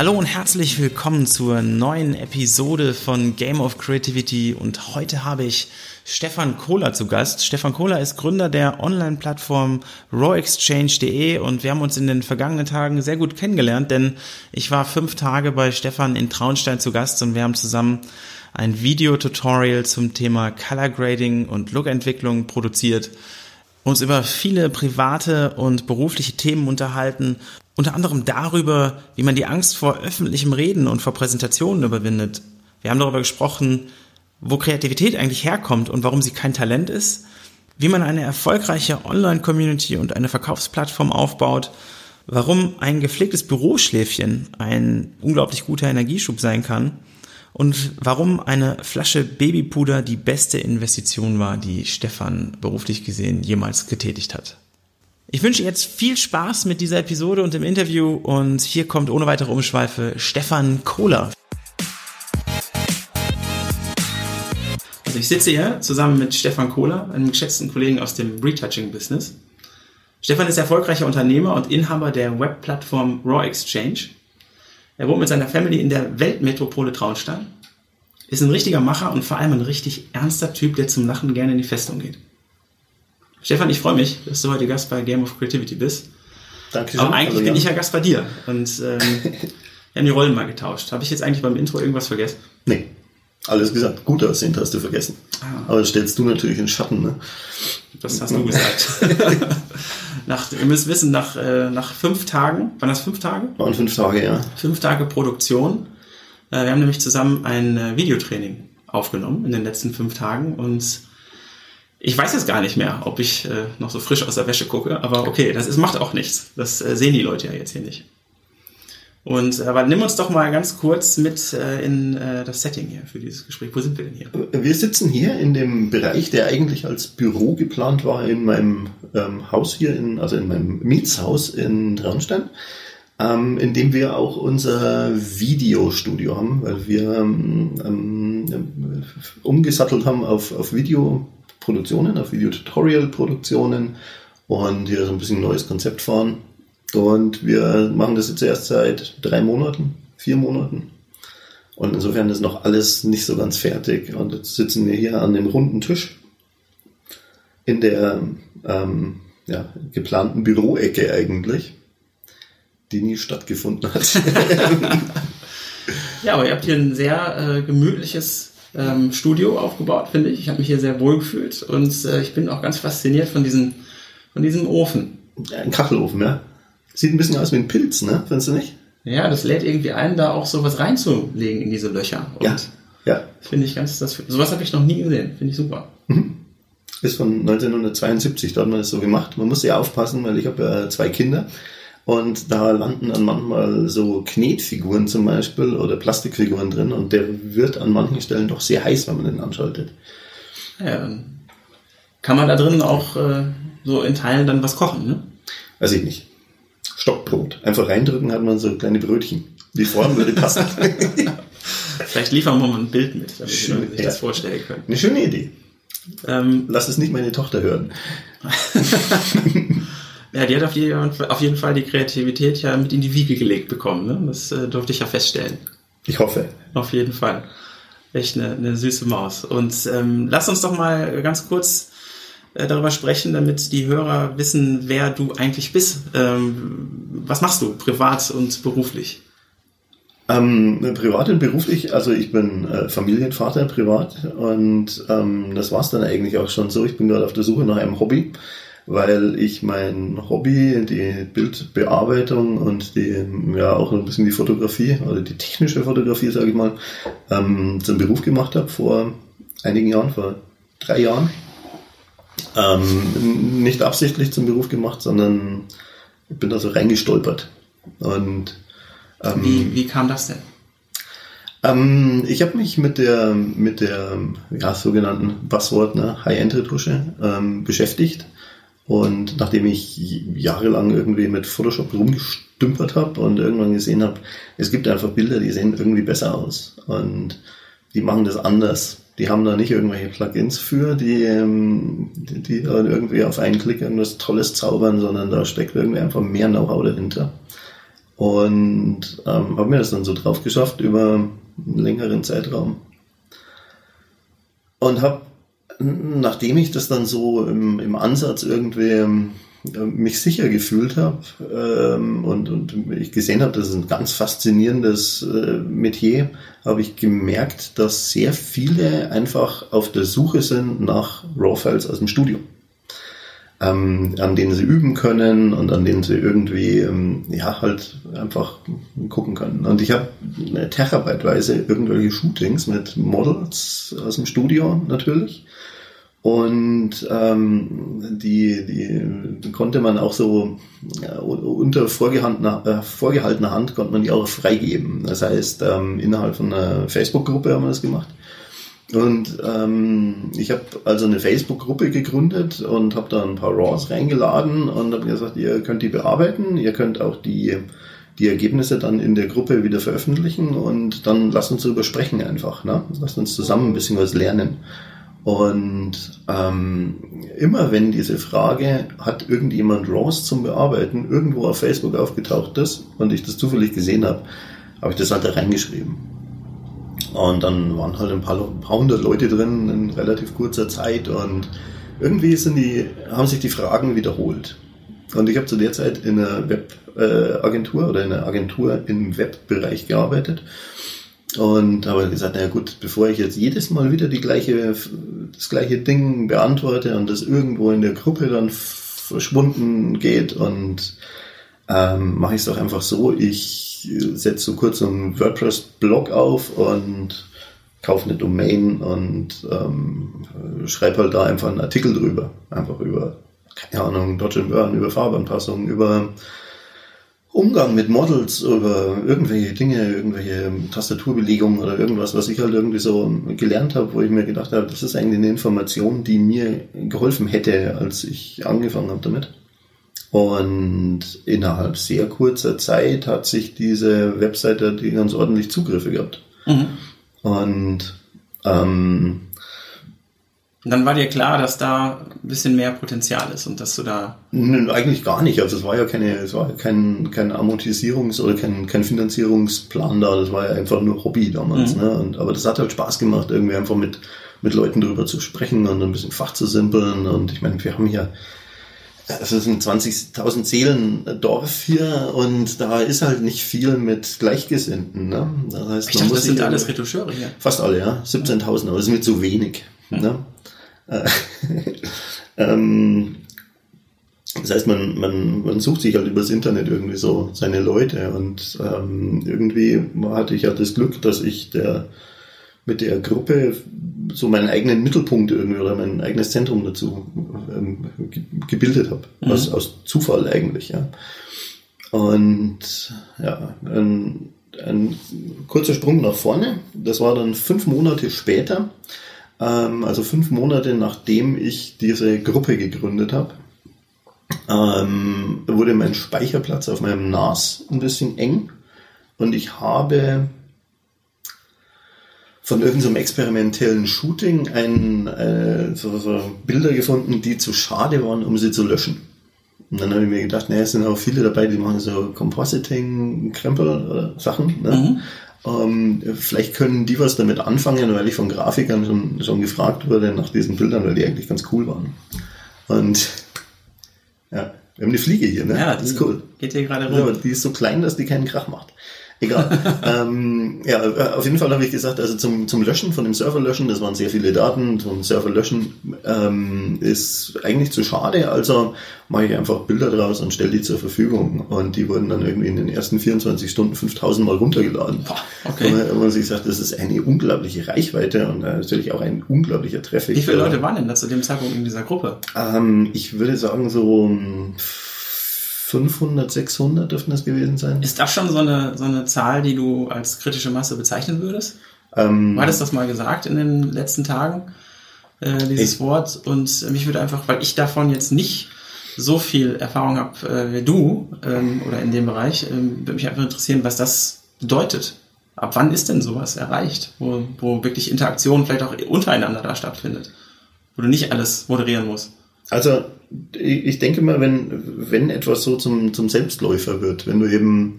Hallo und herzlich willkommen zur neuen Episode von Game of Creativity und heute habe ich Stefan Kohler zu Gast. Stefan Kohler ist Gründer der Online-Plattform rawexchange.de und wir haben uns in den vergangenen Tagen sehr gut kennengelernt, denn ich war fünf Tage bei Stefan in Traunstein zu Gast und wir haben zusammen ein Videotutorial zum Thema Color Grading und Look-Entwicklung produziert uns über viele private und berufliche Themen unterhalten unter anderem darüber, wie man die Angst vor öffentlichem Reden und vor Präsentationen überwindet. Wir haben darüber gesprochen, wo Kreativität eigentlich herkommt und warum sie kein Talent ist, wie man eine erfolgreiche Online-Community und eine Verkaufsplattform aufbaut, warum ein gepflegtes Büroschläfchen ein unglaublich guter Energieschub sein kann und warum eine Flasche Babypuder die beste Investition war, die Stefan beruflich gesehen jemals getätigt hat. Ich wünsche jetzt viel Spaß mit dieser Episode und dem Interview und hier kommt ohne weitere Umschweife Stefan Kohler. Also ich sitze hier zusammen mit Stefan Kohler, einem geschätzten Kollegen aus dem Retouching-Business. Stefan ist erfolgreicher Unternehmer und Inhaber der Webplattform Raw Exchange. Er wohnt mit seiner Family in der Weltmetropole Traunstein, ist ein richtiger Macher und vor allem ein richtig ernster Typ, der zum Lachen gerne in die Festung geht. Stefan, ich freue mich, dass du heute Gast bei Game of Creativity bist. Danke schön. Aber eigentlich also, bin ich ja Gast bei dir. Und ähm, wir haben die Rollen mal getauscht. Habe ich jetzt eigentlich beim Intro irgendwas vergessen? Nee. Alles gesagt. Gut aussehend hast du vergessen. Ah. Aber das stellst du natürlich in Schatten, ne? Das hast du gesagt. nach, ihr müsst wissen, nach, äh, nach fünf Tagen, waren das fünf Tage? Waren fünf Tage, ja. Fünf Tage Produktion. Äh, wir haben nämlich zusammen ein äh, Videotraining aufgenommen in den letzten fünf Tagen und ich weiß jetzt gar nicht mehr, ob ich äh, noch so frisch aus der Wäsche gucke, aber okay, das ist, macht auch nichts. Das äh, sehen die Leute ja jetzt hier nicht. Und aber nimm uns doch mal ganz kurz mit äh, in äh, das Setting hier für dieses Gespräch. Wo sind wir denn hier? Wir sitzen hier in dem Bereich, der eigentlich als Büro geplant war in meinem ähm, Haus hier, in, also in meinem Mietshaus in Traunstein, ähm, in dem wir auch unser Videostudio haben, weil wir ähm, ähm umgesattelt haben auf, auf Video Produktionen, auf Video-Tutorial-Produktionen und hier so ein bisschen ein neues Konzept fahren. Und wir machen das jetzt erst seit drei Monaten, vier Monaten. Und insofern ist noch alles nicht so ganz fertig. Und jetzt sitzen wir hier an dem runden Tisch in der ähm, ja, geplanten Büroecke eigentlich, die nie stattgefunden hat. ja, aber ihr habt hier ein sehr äh, gemütliches ähm, Studio aufgebaut, finde ich. Ich habe mich hier sehr wohl gefühlt und äh, ich bin auch ganz fasziniert von diesem, von diesem Ofen. Ein Kachelofen, ja. Sieht ein bisschen aus wie ein Pilz, ne? Findest du nicht? Ja, das lädt irgendwie ein, da auch sowas reinzulegen in diese Löcher. Und ja. Ja. Finde ich ganz, das, sowas habe ich noch nie gesehen. Finde ich super. Mhm. Ist von 1972, da hat man das so gemacht. Man muss ja aufpassen, weil ich habe ja zwei Kinder und da landen dann manchmal so Knetfiguren zum Beispiel oder Plastikfiguren drin und der wird an manchen Stellen doch sehr heiß, wenn man den anschaltet. Ja, kann man da drin auch äh, so in Teilen dann was kochen, ne? Weiß ich nicht. Stockbrot. Einfach reindrücken hat man so kleine Brötchen. Die Form würde passen. Vielleicht liefern wir mal ein Bild mit, damit Schön, sich ja. das vorstellen können. Eine schöne Idee. Ähm, Lass es nicht meine Tochter hören. Ja, die hat auf jeden, auf jeden Fall die Kreativität ja mit in die Wiege gelegt bekommen. Ne? Das äh, durfte ich ja feststellen. Ich hoffe. Auf jeden Fall. Echt eine, eine süße Maus. Und ähm, lass uns doch mal ganz kurz äh, darüber sprechen, damit die Hörer wissen, wer du eigentlich bist. Ähm, was machst du privat und beruflich? Ähm, privat und beruflich, also ich bin äh, Familienvater privat und ähm, das war's dann eigentlich auch schon so. Ich bin gerade auf der Suche nach einem Hobby weil ich mein Hobby, die Bildbearbeitung und die, ja auch ein bisschen die Fotografie oder die technische Fotografie, sage ich mal, ähm, zum Beruf gemacht habe vor einigen Jahren, vor drei Jahren. Ähm, nicht absichtlich zum Beruf gemacht, sondern ich bin da so reingestolpert. Und Ähm, wie, wie kam das denn? Ähm, ich habe mich mit der mit der ja, sogenannten Buzzword ne, High-End-Retusche ähm, beschäftigt und nachdem ich jahrelang irgendwie mit Photoshop rumgestümpert habe und irgendwann gesehen habe, es gibt einfach Bilder, die sehen irgendwie besser aus und die machen das anders. Die haben da nicht irgendwelche Plugins für, die, ähm, die, irgendwie auf einen Klick irgendwas Tolles zaubern, sondern da steckt irgendwie einfach mehr Know-how dahinter. Und ähm, habe mir das dann so drauf geschafft über einen längeren Zeitraum. Und habe nachdem ich das dann so im, im Ansatz irgendwie ähm, mich sicher gefühlt habe ähm, und, und ich gesehen habe, das ist ein ganz faszinierendes äh, Metier, habe ich gemerkt, dass sehr viele einfach auf der Suche sind nach RAW-Files aus dem Studio, ähm, an denen sie üben können und an denen sie irgendwie ähm, ja halt einfach gucken können. Und ich habe terabyteweise irgendwelche Shootings mit Models aus dem Studio natürlich und ähm, die, die konnte man auch so ja, unter vorgehaltener, äh, vorgehaltener Hand konnte man die auch freigeben. Das heißt, ähm, innerhalb von einer Facebook-Gruppe haben wir das gemacht. Und ähm, ich habe also eine Facebook-Gruppe gegründet und habe da ein paar RAWs reingeladen und habe gesagt, ihr könnt die bearbeiten, ihr könnt auch die, die Ergebnisse dann in der Gruppe wieder veröffentlichen und dann lasst uns darüber sprechen einfach. Ne? Lasst uns zusammen ein bisschen was lernen. Und ähm, immer wenn diese Frage, hat irgendjemand RAWs zum Bearbeiten, irgendwo auf Facebook aufgetaucht ist und ich das zufällig gesehen habe, habe ich das halt da reingeschrieben. Und dann waren halt ein paar, paar hundert Leute drin in relativ kurzer Zeit und irgendwie sind die, haben sich die Fragen wiederholt. Und ich habe zu der Zeit in einer Webagentur äh, oder in einer Agentur im Webbereich gearbeitet und habe gesagt, na gut, bevor ich jetzt jedes Mal wieder die gleiche, das gleiche Ding beantworte und das irgendwo in der Gruppe dann verschwunden geht und ähm, mache ich es doch einfach so, ich setze so kurz einen WordPress-Blog auf und kaufe eine Domain und ähm, schreibe halt da einfach einen Artikel drüber. Einfach über, keine Ahnung, Dodge Burn, über Farbanpassungen, über Umgang mit Models über irgendwelche Dinge, irgendwelche Tastaturbelegungen oder irgendwas, was ich halt irgendwie so gelernt habe, wo ich mir gedacht habe, das ist eigentlich eine Information, die mir geholfen hätte, als ich angefangen habe damit. Und innerhalb sehr kurzer Zeit hat sich diese Webseite die ganz ordentlich Zugriffe gehabt. Mhm. Und ähm, dann war dir klar, dass da ein bisschen mehr Potenzial ist und dass du da. Eigentlich gar nicht. Also es war ja keine, es war kein, kein Amortisierungs- oder kein, kein Finanzierungsplan da. Das war ja einfach nur Hobby damals. Mhm. Ne? Und, aber das hat halt Spaß gemacht, irgendwie einfach mit, mit Leuten darüber zu sprechen und ein bisschen Fach zu simpeln. Und ich meine, wir haben hier, es ist ein 20.000 Seelen Dorf hier und da ist halt nicht viel mit Gleichgesinnten. Ne? Das heißt, ich dachte, das sind alles Retoucheure hier. Fast alle, ja. 17.000, aber das ist mir zu wenig. Mhm. Ne? Äh, ähm, das heißt, man, man, man sucht sich halt übers Internet irgendwie so seine Leute und ähm, irgendwie hatte ich ja das Glück, dass ich der mit der Gruppe so meinen eigenen Mittelpunkt irgendwie oder mein eigenes Zentrum dazu ähm, gebildet habe. Mhm. Aus, aus Zufall eigentlich, ja. Und ja, ein, ein kurzer Sprung nach vorne. Das war dann fünf Monate später ähm, also fünf Monate nachdem ich diese Gruppe gegründet habe, ähm, wurde mein Speicherplatz auf meinem NAS ein bisschen eng und ich habe von irgendeinem experimentellen Shooting ein, äh, so, so Bilder gefunden, die zu schade waren, um sie zu löschen. Und dann habe ich mir gedacht, naja, es sind auch viele dabei, die machen so Compositing-Krempel, Sachen. Ne? Mhm. Ähm, vielleicht können die was damit anfangen, weil ich von Grafikern schon, schon gefragt wurde nach diesen Bildern, weil die eigentlich ganz cool waren. Und ja, wir haben eine Fliege hier, ne? Ja, das ist cool. Geht hier gerade rum. Ja, die ist so klein, dass die keinen Krach macht. Egal. ähm, ja, äh, auf jeden Fall habe ich gesagt, also zum, zum Löschen von dem Server löschen, das waren sehr viele Daten, zum Server löschen ähm, ist eigentlich zu schade, also mache ich einfach Bilder draus und stelle die zur Verfügung. Und die wurden dann irgendwie in den ersten 24 Stunden 5000 Mal runtergeladen. Okay. Und man, sich sagt, das ist eine unglaubliche Reichweite und natürlich auch ein unglaublicher Traffic. Wie viele Leute waren denn da zu dem Zeitpunkt in dieser Gruppe? Ähm, ich würde sagen so 500, 600 dürften das gewesen sein. Ist das schon so eine, so eine Zahl, die du als kritische Masse bezeichnen würdest? Ähm, Du hattest das mal gesagt in den letzten Tagen, äh, dieses Ich- Wort. Und mich würde einfach, weil ich davon jetzt nicht so viel Erfahrung habe äh, wie du ähm, oder in dem Bereich, ähm, würde mich einfach interessieren, was das bedeutet. Ab wann ist denn sowas erreicht, wo, wo wirklich Interaktion vielleicht auch untereinander da stattfindet? Wo du nicht alles moderieren musst. Also ich denke mal, wenn, wenn etwas so zum, zum Selbstläufer wird, wenn du eben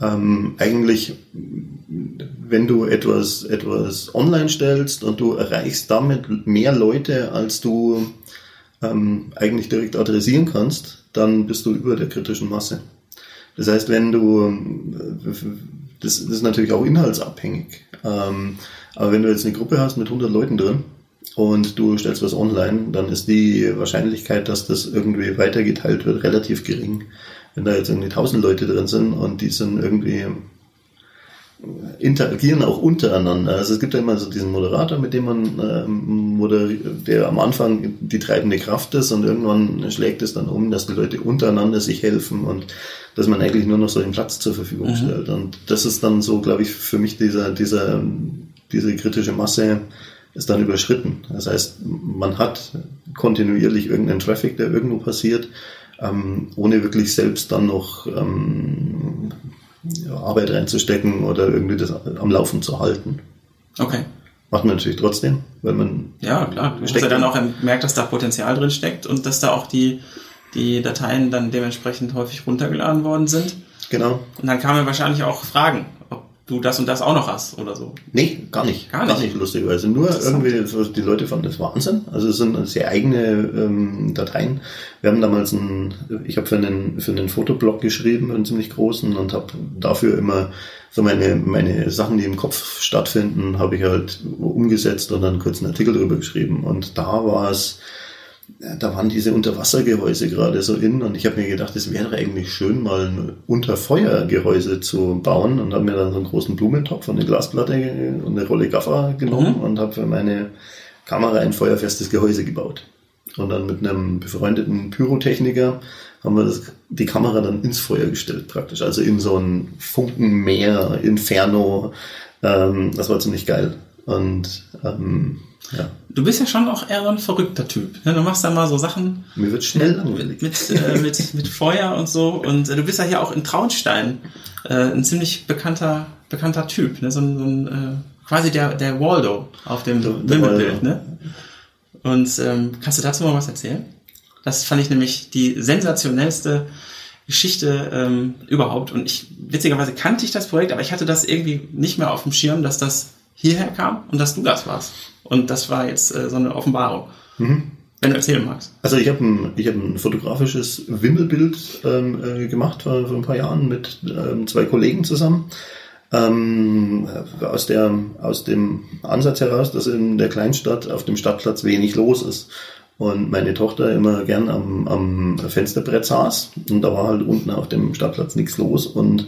ähm, eigentlich, wenn du etwas, etwas online stellst und du erreichst damit mehr Leute, als du ähm, eigentlich direkt adressieren kannst, dann bist du über der kritischen Masse. Das heißt, wenn du, das, das ist natürlich auch inhaltsabhängig, ähm, aber wenn du jetzt eine Gruppe hast mit 100 Leuten drin und du stellst was online, dann ist die Wahrscheinlichkeit, dass das irgendwie weitergeteilt wird, relativ gering. Wenn da jetzt irgendwie 1000 Leute drin sind und die sind irgendwie interagieren auch untereinander. Also es gibt ja immer so diesen Moderator, mit dem man ähm, moderiert, der am Anfang die treibende Kraft ist und irgendwann schlägt es dann um, dass die Leute untereinander sich helfen und dass man eigentlich nur noch so den Platz zur Verfügung stellt. Und das ist dann so, glaube ich, für mich dieser, dieser, diese kritische Masse ist dann überschritten. Das heißt, man hat kontinuierlich irgendeinen Traffic, der irgendwo passiert, ähm, ohne wirklich selbst dann noch ähm, Arbeit reinzustecken oder irgendwie das am Laufen zu halten. Okay. Macht man natürlich trotzdem, weil man Ja, klar. Du Steckt ja dann auch merkt, dass da Potenzial drin steckt und dass da auch die, die Dateien dann dementsprechend häufig runtergeladen worden sind. genau. Und dann kamen wahrscheinlich auch Fragen, du das und das auch noch hast oder so. Nee, gar nicht. Gar nicht? lustigerweise. Nur irgendwie, so die Leute fanden das Wahnsinn. Also es sind sehr eigene ähm, Dateien. Wir haben damals einen, ich habe für einen, für einen Fotoblog geschrieben, einen ziemlich großen, und habe dafür immer so meine, meine Sachen, die im Kopf stattfinden, habe ich halt umgesetzt und dann kurz einen Artikel drüber geschrieben. Und da war es, da waren diese Unterwassergehäuse gerade so in und ich habe mir gedacht, es wäre eigentlich schön, mal ein Unterfeuergehäuse zu bauen und habe mir dann so einen großen Blumentopf und eine Glasplatte und eine Rolle Gaffer genommen Mhm. und habe für meine Kamera ein feuerfestes Gehäuse gebaut. Und dann mit einem befreundeten Pyrotechniker haben wir das, die Kamera dann ins Feuer gestellt praktisch, also in so ein Funkenmeer, Inferno. Ähm, das war ziemlich geil. Und ähm, ja, Du bist ja schon auch eher so ein verrückter Typ. Ne? Du machst dann mal so Sachen mir wird schnell langweilig. mit, äh, mit, mit Feuer und so. Und äh, du bist ja hier auch in Traunstein äh, ein ziemlich bekannter, bekannter Typ. Ne? So ein, so ein äh, quasi der, der Waldo auf dem Wimmelbild. Ne? Und ähm, kannst du dazu mal was erzählen? Das fand ich nämlich die sensationellste Geschichte ähm, überhaupt. Und ich, witzigerweise kannte ich das Projekt, aber ich hatte das irgendwie nicht mehr auf dem Schirm, dass das hierher kam und dass du das warst. Und das war jetzt äh, so eine Offenbarung. Wenn du erzählen magst. Also ich habe ein, ich hab ein fotografisches Wimmelbild ähm, äh, gemacht vor, vor ein paar Jahren mit ähm, zwei Kollegen zusammen. Ähm, aus, der, aus dem Ansatz heraus, dass in der Kleinstadt auf dem Stadtplatz wenig los ist. Und meine Tochter immer gern am, am Fensterbrett saß und da war halt unten auf dem Stadtplatz nichts los und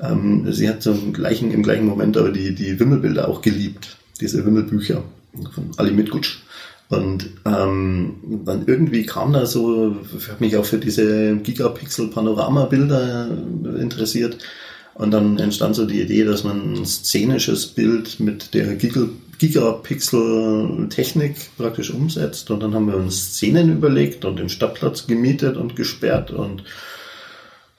ähm, sie hat im gleichen, im gleichen Moment aber die, die Wimmelbilder auch geliebt, diese Wimmelbücher von Ali Mitgutsch. Und ähm, dann irgendwie kam da so, ich habe mich auch für diese Gigapixel-Panorama-Bilder interessiert. Und dann entstand so die Idee, dass man ein szenisches Bild mit der Giga- Gigapixel-Technik praktisch umsetzt. Und dann haben wir uns Szenen überlegt und den Stadtplatz gemietet und gesperrt und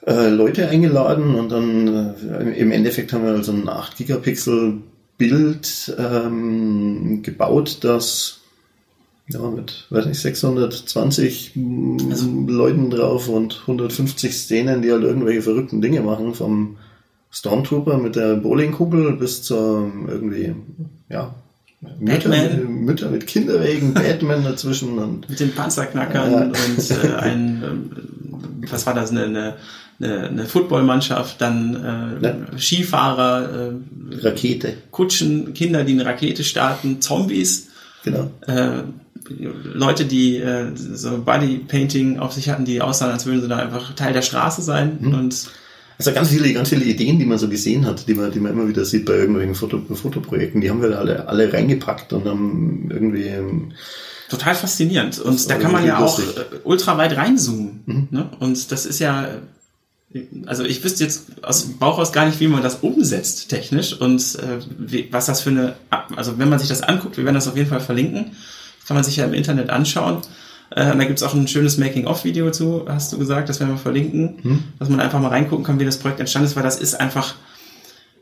äh, Leute eingeladen. Und dann äh, im Endeffekt haben wir also ein 8 Gigapixel Bild ähm, gebaut, das ja, mit, weiß nicht, 620 mm, Leuten drauf und 150 Szenen, die halt irgendwelche verrückten Dinge machen, vom Stormtrooper mit der Bowlingkugel bis zur irgendwie, ja, Mütter, Batman. Mütter mit Kinderwegen, Batman dazwischen und Mit den Panzerknackern Ja. und äh, ein, ähm, was war das, eine, eine, eine, eine Footballmannschaft, dann äh, Ja. Skifahrer, äh, Rakete, Kutschen, Kinder, die eine Rakete starten, Zombies, genau. äh, Leute, die äh, so Bodypainting auf sich hatten, die aussahen, als würden sie da einfach Teil der Straße sein Mhm. und Also ganz viele, ganz viele Ideen, die man so gesehen hat, die man, die man immer wieder sieht bei irgendwelchen Foto, Fotoprojekten, die haben wir da alle, alle reingepackt und haben irgendwie, ähm, total faszinierend. Und da war kann man ja auch äh, ultra weit reinzoomen. Mhm. Ne? Und das ist ja also ich wüsste jetzt aus dem Bauch aus gar nicht, wie man das umsetzt technisch und äh, wie, was das für eine, also wenn man sich das anguckt, wir werden das auf jeden Fall verlinken, kann man sich ja im Internet anschauen. Äh, da gibt's auch ein schönes Making-of-Video zu, hast du gesagt, das werden wir verlinken, hm. dass man einfach mal reingucken kann, wie das Projekt entstanden ist, weil das ist einfach,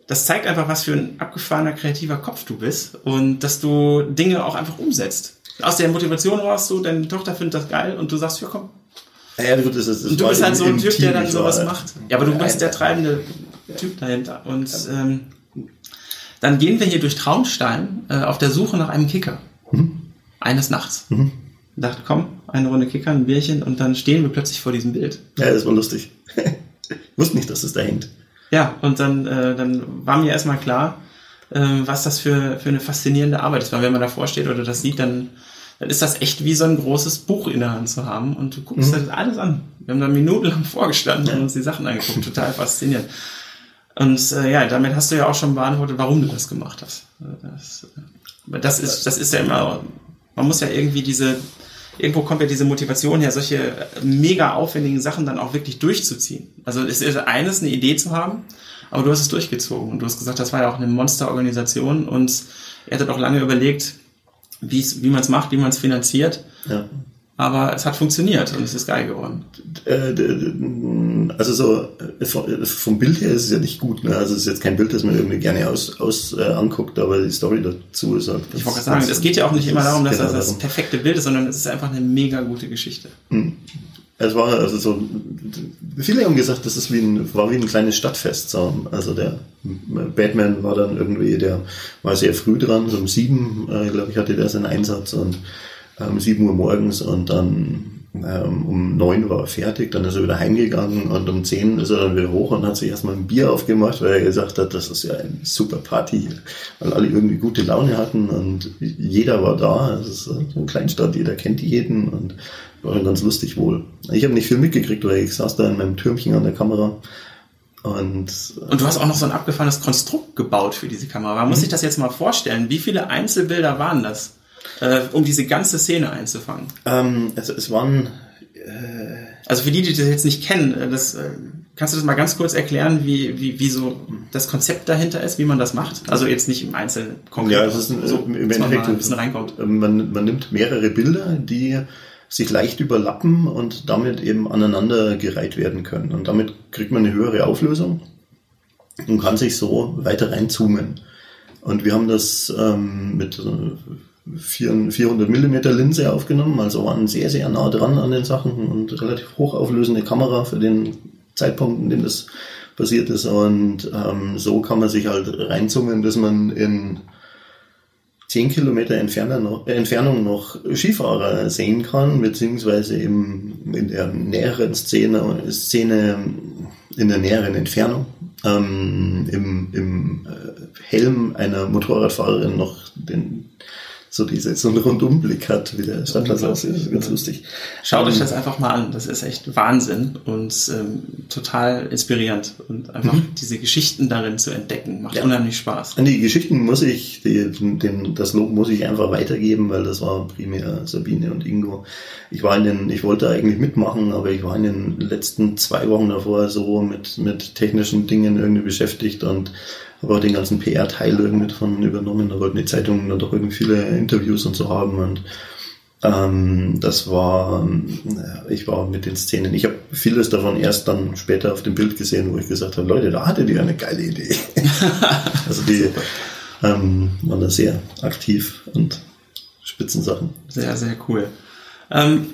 das zeigt einfach, was für ein abgefahrener kreativer Kopf du bist und dass du Dinge auch einfach umsetzt. Aus der Motivation raus, du, deine Tochter findet das geil und du sagst, ja komm, ja, gut, das ist, das und du bist halt so ein Typ, der dann sowas war, macht. Ja, aber du bist der treibende Typ dahinter. Und ähm, dann gehen wir hier durch Traunstein äh, auf der Suche nach einem Kicker. Mhm. Eines Nachts. Mhm. Ich dachte, komm, eine Runde Kicker, ein Bierchen und dann stehen wir plötzlich vor diesem Bild. Ja, das war lustig. ich wusste nicht, dass es da hängt. Ja, und dann, äh, dann war mir erstmal klar, äh, was das für, für eine faszinierende Arbeit ist. Weil wenn man davor steht oder das sieht, dann dann ist das echt wie so ein großes Buch in der Hand zu haben und du guckst mhm. das alles an. Wir haben da minutenlang vorgestanden und uns die Sachen angeguckt, total faszinierend. Und äh, ja, damit hast du ja auch schon beantwortet, warum du das gemacht hast. Das, äh, das ist, das ist ja immer, man muss ja irgendwie diese, irgendwo kommt ja diese Motivation her, solche mega aufwendigen Sachen dann auch wirklich durchzuziehen. Also es ist eines, eine Idee zu haben, aber du hast es durchgezogen und du hast gesagt, das war ja auch eine Monsterorganisation und er hat auch lange überlegt, wie man es macht, wie man es finanziert. Ja. Aber es hat funktioniert und es ist geil geworden. Äh, also so äh, vom Bild her ist es ja nicht gut. Ne? Also es ist jetzt kein Bild, das man irgendwie gerne aus, aus äh, anguckt, aber die Story dazu ist halt. Ich wollte sagen, es geht ja auch nicht immer darum, dass genau das das perfekte Bild ist, sondern es ist einfach eine mega gute Geschichte. Hm. Es war also so, viele haben gesagt, das ist wie ein, war wie ein kleines Stadtfest. So. Also der Batman war dann irgendwie, der war sehr früh dran, so um sieben, äh, glaube ich, hatte der seinen Einsatz und ähm, sieben Uhr morgens und dann ähm, um neun war er fertig, dann ist er wieder heimgegangen und um zehn ist er dann wieder hoch und hat sich erstmal ein Bier aufgemacht, weil er gesagt hat, das ist ja eine super Party hier, weil alle irgendwie gute Laune hatten und jeder war da. Es ist so eine Kleinstadt, jeder kennt jeden und war dann ganz lustig wohl. Ich habe nicht viel mitgekriegt, weil ich saß da in meinem Türmchen an der Kamera. Und, und du hast auch noch so ein abgefahrenes Konstrukt gebaut für diese Kamera. Man muss sich das jetzt mal vorstellen. Wie viele Einzelbilder waren das, äh, um diese ganze Szene einzufangen? Ähm, es, es waren... Äh, also für die, die das jetzt nicht kennen, äh, das, äh, kannst du das mal ganz kurz erklären, wie, wie, wie so das Konzept dahinter ist, wie man das macht? Also jetzt nicht im Einzelnen konkret. Ja, es ist ein, so, im Endeffekt ein bisschen reinkommt. Man, man nimmt mehrere Bilder, die sich leicht überlappen und damit eben aneinander gereiht werden können. Und damit kriegt man eine höhere Auflösung und kann sich so weiter reinzoomen. Und wir haben das ähm, mit 400 Millimeter Linse aufgenommen, also waren sehr, sehr nah dran an den Sachen und relativ hochauflösende Kamera für den Zeitpunkt, in dem das passiert ist. Und ähm, so kann man sich halt reinzoomen, dass man in 10 Kilometer Entfernung noch Skifahrer sehen kann, beziehungsweise eben in der näheren Szene, Szene in der näheren Entfernung ähm, im, im äh, Helm einer Motorradfahrerin noch den so diese, so einen Rundumblick hat, wie der Stadtplatz aussieht. Ganz lustig. Schaut ähm, euch das einfach mal an. Das ist echt Wahnsinn und ähm, total inspirierend. Und einfach mhm. diese Geschichten darin zu entdecken, macht ja. unheimlich Spaß. An die Geschichten muss ich, die, den, das Lob muss ich einfach weitergeben, weil das war primär Sabine und Ingo. Ich war in den, ich wollte eigentlich mitmachen, aber ich war in den letzten zwei Wochen davor so mit, mit technischen Dingen irgendwie beschäftigt und habe auch den ganzen PR-Teil irgendwie davon übernommen. Da wollten die Zeitungen dann doch irgendwie viele Interviews und so haben und ähm, das war, ich war mit den Szenen, ich habe vieles davon erst dann später auf dem Bild gesehen, wo ich gesagt habe, Leute, da hattet ihr eine geile Idee. also die ähm, waren da sehr aktiv und Spitzensachen. Sehr, sehr cool. Ähm,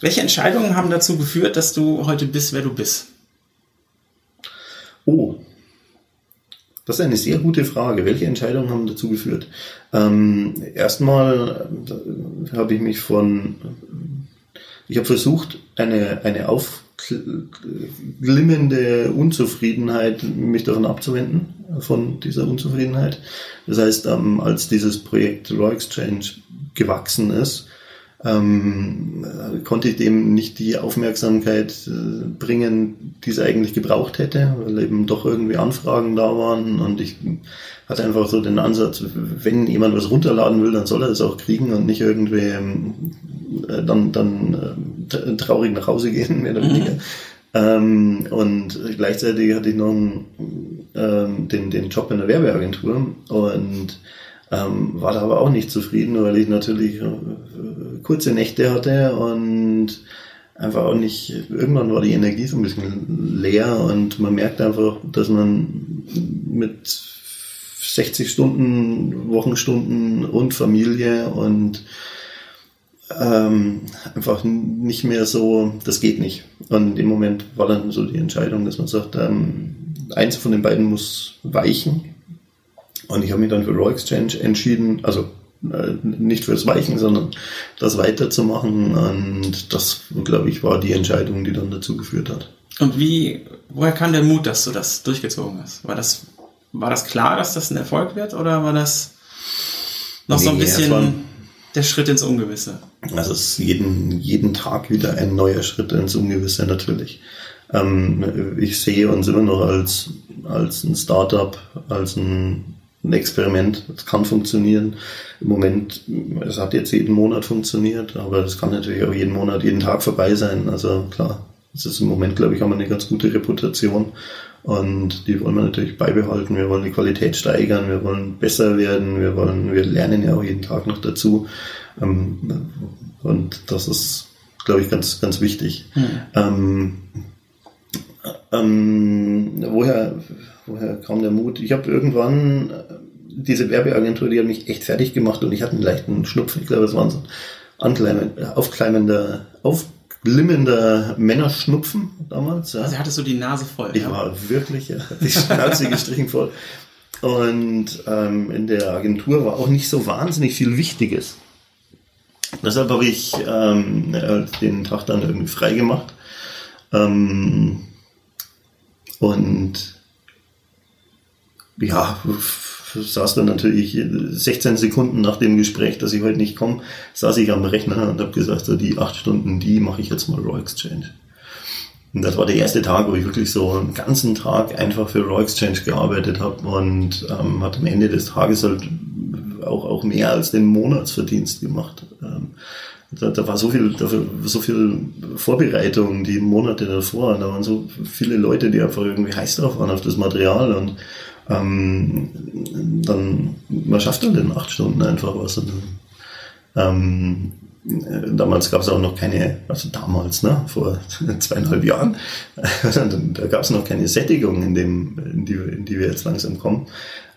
welche Entscheidungen haben dazu geführt, dass du heute bist, wer du bist? Oh, das ist eine sehr gute Frage. Welche Entscheidungen haben dazu geführt? Ähm, erstmal äh, habe ich mich von, ich habe versucht, eine, eine aufglimmende Unzufriedenheit, mich davon abzuwenden, von dieser Unzufriedenheit. Das heißt, ähm, als dieses Projekt Raw Exchange gewachsen ist, ähm, konnte ich dem nicht die Aufmerksamkeit äh, bringen, die es eigentlich gebraucht hätte, weil eben doch irgendwie Anfragen da waren und ich hatte einfach so den Ansatz, wenn jemand was runterladen will, dann soll er es auch kriegen und nicht irgendwie ähm, dann, dann äh, traurig nach Hause gehen, mehr oder weniger. Mhm. Ähm, und gleichzeitig hatte ich noch einen, ähm, den, den Job in der Werbeagentur und ähm, war da aber auch nicht zufrieden, weil ich natürlich äh, kurze Nächte hatte und einfach auch nicht, irgendwann war die Energie so ein bisschen leer und man merkt einfach, dass man mit 60 Stunden, Wochenstunden und Familie und ähm, einfach nicht mehr so, das geht nicht. Und in dem Moment war dann so die Entscheidung, dass man sagt, ähm, eins von den beiden muss weichen. Und ich habe mich dann für Raw Exchange entschieden, also äh, nicht fürs Weichen, sondern das weiterzumachen. Und das, glaube ich, war die Entscheidung, die dann dazu geführt hat. Und wie, woher kam der Mut, dass du das durchgezogen hast? War das, war das klar, dass das ein Erfolg wird oder war das noch nee, so ein bisschen der Schritt ins Ungewisse? Also es ist jeden, jeden Tag wieder ein neuer Schritt ins Ungewisse natürlich. Ähm, ich sehe uns immer noch als, als ein Startup, als ein, ein Experiment. Es kann funktionieren. Im Moment, es hat jetzt jeden Monat funktioniert, aber es kann natürlich auch jeden Monat, jeden Tag vorbei sein. Also klar, es ist im Moment, glaube ich, haben wir eine ganz gute Reputation und die wollen wir natürlich beibehalten. Wir wollen die Qualität steigern, wir wollen besser werden, wir wollen, wir lernen ja auch jeden Tag noch dazu. Ähm, und das ist, glaube ich, ganz, ganz wichtig. Hm. Ähm, ähm, woher, woher kam der Mut? Ich habe irgendwann diese Werbeagentur, die hat mich echt fertig gemacht und ich hatte einen leichten Schnupfen. Ich glaube, es war so ein aufkleimender, auf, glimmender Männerschnupfen damals. Ja. Also hattest du die Nase voll. Ich ja? war wirklich, ja, die Schnauze gestrichen voll. Und ähm, in der Agentur war auch nicht so wahnsinnig viel Wichtiges. Deshalb habe ich ähm, den Tag dann irgendwie frei gemacht. Ähm, und ja, saß dann natürlich 16 Sekunden nach dem Gespräch, dass ich heute nicht komme, saß ich am Rechner und habe gesagt, so die acht Stunden, die mache ich jetzt mal Raw Exchange. Und das war der erste Tag, wo ich wirklich so einen ganzen Tag einfach für Raw Exchange gearbeitet habe und ähm, hat am Ende des Tages halt auch, auch mehr als den Monatsverdienst gemacht. Ähm, da, da war so viel, dafür, so viel Vorbereitung die Monate davor. Da waren so viele Leute, die einfach irgendwie heiß drauf waren auf das Material und ähm, dann, man schafft dann in acht Stunden einfach was. Und, ähm, damals gab es auch noch keine, also damals, ne, vor zweieinhalb Jahren, da gab es noch keine Sättigung, in, dem, in, die, in die wir jetzt langsam kommen.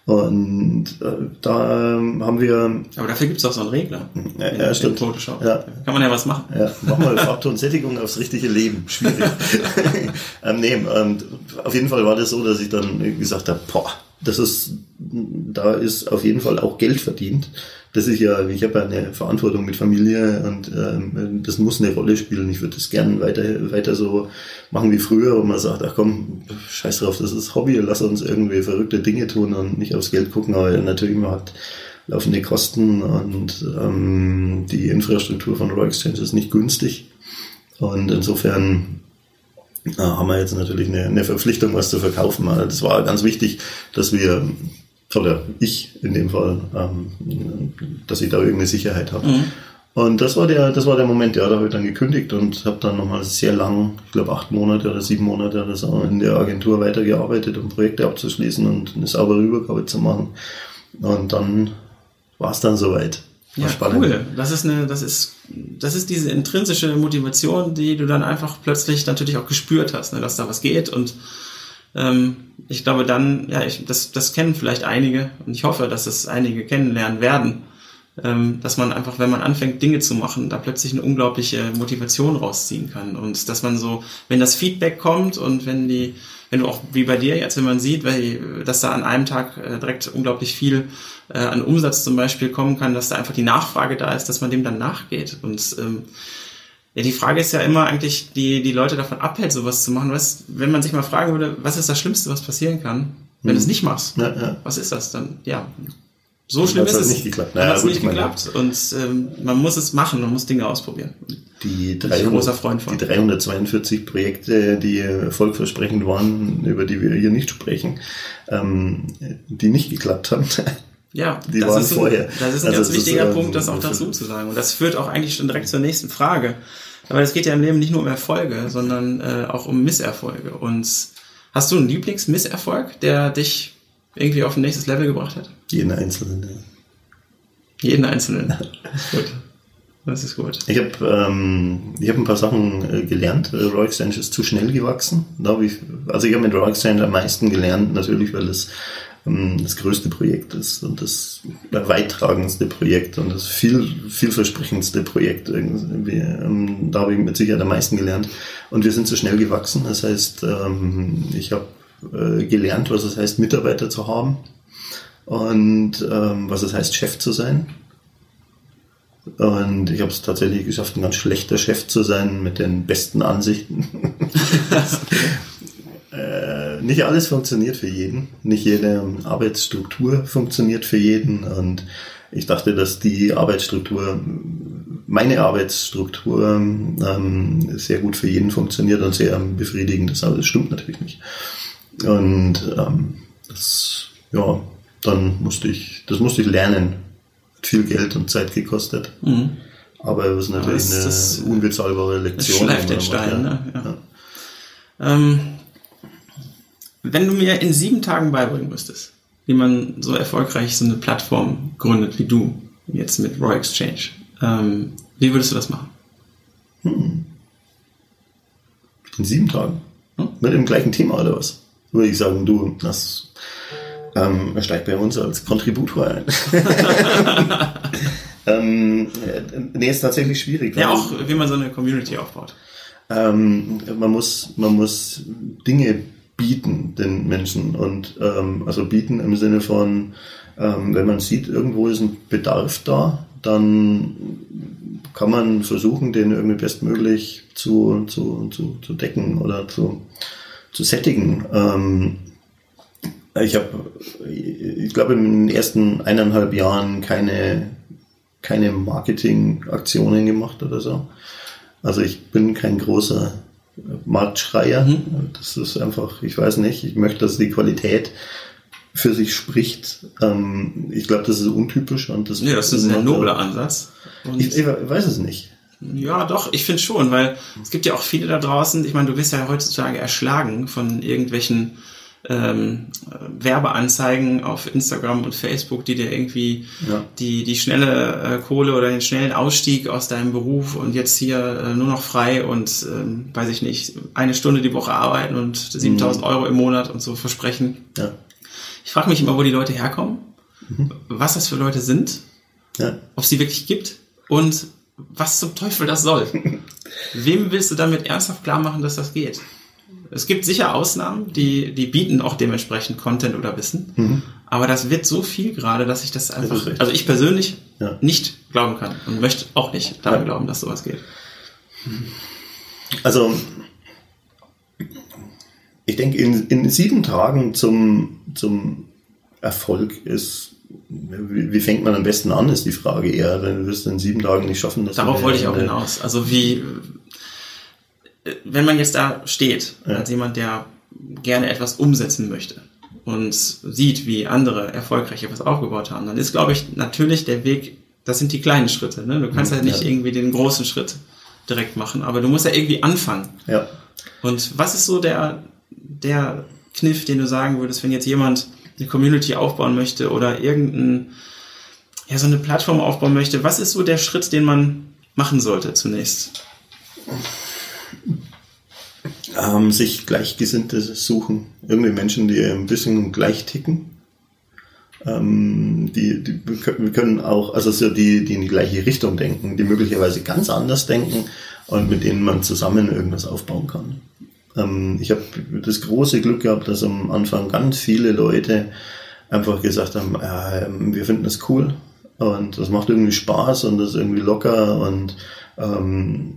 Und äh, da ähm, haben wir. Aber dafür gibt es auch so einen Regler. Ja, in, ja stimmt. Photoshop. Ja. Kann man ja was machen. Ja, mach mal Farbtonsättigung aufs richtige Leben. Schwierig. ähm, nee, und auf jeden Fall war das so, dass ich dann gesagt habe, boah, das ist, da ist auf jeden Fall auch Geld verdient. Das ist ja, ich habe ja eine Verantwortung mit Familie und ähm, das muss eine Rolle spielen. Ich würde das gerne weiter, weiter so machen wie früher, wo man sagt, ach komm, scheiß drauf, das ist Hobby, lass uns irgendwie verrückte Dinge tun und nicht aufs Geld gucken, aber natürlich man hat laufende Kosten und ähm, die Infrastruktur von Raw Exchange ist nicht günstig. Und insofern haben wir jetzt natürlich eine, eine Verpflichtung, was zu verkaufen. Also das war ganz wichtig, dass wir, oder ich in dem Fall, ähm, dass ich da irgendeine Sicherheit habe. Mhm. Und das war der, das war der Moment, ja, da habe ich dann gekündigt und habe dann nochmal sehr lang, ich glaube acht Monate oder sieben Monate oder so, in der Agentur weitergearbeitet, um Projekte abzuschließen und eine saubere Übergabe zu machen. Und dann war es dann soweit. Ja, spannend. cool. Das ist eine, das ist, das ist diese intrinsische Motivation, die du dann einfach plötzlich natürlich auch gespürt hast, ne, dass da was geht und ähm, ich glaube dann, ja, ich, das, das kennen vielleicht einige und ich hoffe, dass es einige kennenlernen werden, ähm, dass man einfach, wenn man anfängt, Dinge zu machen, da plötzlich eine unglaubliche Motivation rausziehen kann und dass man so, wenn das Feedback kommt und wenn die, wenn du auch wie bei dir jetzt, wenn man sieht, weil, dass da an einem Tag äh, direkt unglaublich viel äh, an Umsatz zum Beispiel kommen kann, dass da einfach die Nachfrage da ist, dass man dem dann nachgeht. Und ähm, ja, die Frage ist ja immer eigentlich, die die Leute davon abhält, sowas zu machen. Was, wenn man sich mal fragen würde, was ist das Schlimmste, was passieren kann, wenn hm. du es nicht machst? Ja, ja. Was ist das dann? Ja, so schlimm ist es. Nicht geklappt. Naja, hat es nicht geklappt und ähm, man muss es machen, man muss Dinge ausprobieren. Die, 300, die 342 Projekte, die erfolgversprechend waren, über die wir hier nicht sprechen, ähm, die nicht geklappt haben. Ja, die das, waren ist ein, vorher. das ist ein also ganz wichtiger ist, Punkt, das auch dazu zu sagen. Und das führt auch eigentlich schon direkt zur nächsten Frage. Aber es geht ja im Leben nicht nur um Erfolge, sondern äh, auch um Misserfolge. Und hast du einen Lieblingsmisserfolg, der dich irgendwie auf ein nächstes Level gebracht hat? Jeden einzelnen. Ja. Jeden einzelnen. gut. Das ist gut. Ich habe ähm, ich hab ein paar Sachen äh, gelernt. Äh, Raw Exchange ist zu schnell gewachsen. Da hab ich, also ich habe mit Raw Exchange am meisten gelernt, natürlich, weil es das größte Projekt ist und das weittragendste Projekt und das viel, vielversprechendste Projekt. Irgendwie. Ähm, da habe ich mit Sicherheit am meisten gelernt. Und wir sind zu schnell gewachsen. Das heißt, ähm, ich habe äh, gelernt, was es heißt, Mitarbeiter zu haben und ähm, was es heißt, Chef zu sein und ich habe es tatsächlich geschafft, ein ganz schlechter Chef zu sein mit den besten Ansichten. äh, nicht alles funktioniert für jeden. Nicht jede Arbeitsstruktur funktioniert für jeden. Und ich dachte, dass die Arbeitsstruktur, meine Arbeitsstruktur, ähm, sehr gut für jeden funktioniert und sehr befriedigend ist. Aber das stimmt natürlich nicht. Und ähm, das, ja, dann musste ich, das musste ich lernen viel Geld und Zeit gekostet. Mhm. Aber es ist natürlich das, eine unbezahlbare Lektion. Das schleift den Stein, ne? Ja. Ja. Ähm, wenn du mir in sieben Tagen beibringen müsstest, wie man so erfolgreich so eine Plattform gründet wie du, jetzt mit Raw Exchange, ähm, wie würdest du das machen? Hm. In sieben Tagen? Hm? Mit dem gleichen Thema oder was? Würde ich sagen, du, das ähm, er steigt bei uns als Kontributor ein. ähm, nee, ist tatsächlich schwierig. Ja, auch wie man so eine Community aufbaut. Ähm, man, muss, man muss Dinge bieten den Menschen und ähm, also bieten im Sinne von, ähm, wenn man sieht, irgendwo ist ein Bedarf da, dann kann man versuchen, den irgendwie bestmöglich zu, zu, zu, zu decken oder zu, zu sättigen. Ähm, ich habe, ich glaube, in den ersten eineinhalb Jahren keine, keine Marketingaktionen gemacht oder so. Also ich bin kein großer Marktschreier. Mhm. Das ist einfach, ich weiß nicht, ich möchte, dass die Qualität für sich spricht. Ähm, ich glaube, das ist untypisch und das. Ja, das ist ein nobler Ansatz. Ich, ich, weiß es nicht. Ja, doch, ich finde schon, weil es gibt ja auch viele da draußen, ich meine, du wirst ja heutzutage erschlagen von irgendwelchen ähm, Werbeanzeigen auf Instagram und Facebook, die dir irgendwie ja. die, die schnelle äh, Kohle oder den schnellen Ausstieg aus deinem Beruf und jetzt hier äh, nur noch frei und, ähm, weiß ich nicht, eine Stunde die Woche arbeiten und 7000 mhm. Euro im Monat und so versprechen. Ja. Ich frage mich immer, wo die Leute herkommen, mhm. was das für Leute sind, ja. ob es die wirklich gibt und was zum Teufel das soll. Wem willst du damit ernsthaft klar machen, dass das geht? Es gibt sicher Ausnahmen, die, die bieten auch dementsprechend Content oder Wissen. Mhm. Aber das wird so viel gerade, dass ich das einfach, das also ich persönlich ja. nicht glauben kann und möchte auch nicht daran ja. glauben, dass sowas geht. Also, ich denke, in, in sieben Tagen zum, zum Erfolg ist wie, wie, fängt man am besten an, ist die Frage eher. Dann wirst du in sieben Tagen nicht schaffen. Darauf wollte ich auch hinaus. Also wie, wenn man jetzt da steht, ja. als jemand, der gerne etwas umsetzen möchte und sieht, wie andere erfolgreich etwas aufgebaut haben, dann ist, glaube ich, natürlich der Weg, das sind die kleinen Schritte. Ne? Du kannst ja. halt nicht irgendwie den großen Schritt direkt machen, aber du musst ja irgendwie anfangen. Ja. Und was ist so der, der Kniff, den du sagen würdest, wenn jetzt jemand eine Community aufbauen möchte oder irgendein, ja, so eine Plattform aufbauen möchte, was ist so der Schritt, den man machen sollte zunächst? Ähm, sich Gleichgesinnte suchen. Irgendwie Menschen, die ein bisschen gleich ticken. Ähm, die, die, wir können auch, also so die, die in die gleiche Richtung denken, die möglicherweise ganz anders denken und mit denen man zusammen irgendwas aufbauen kann. Ähm, ich habe das große Glück gehabt, dass am Anfang ganz viele Leute einfach gesagt haben, äh, wir finden das cool und das macht irgendwie Spaß und das ist irgendwie locker und ähm,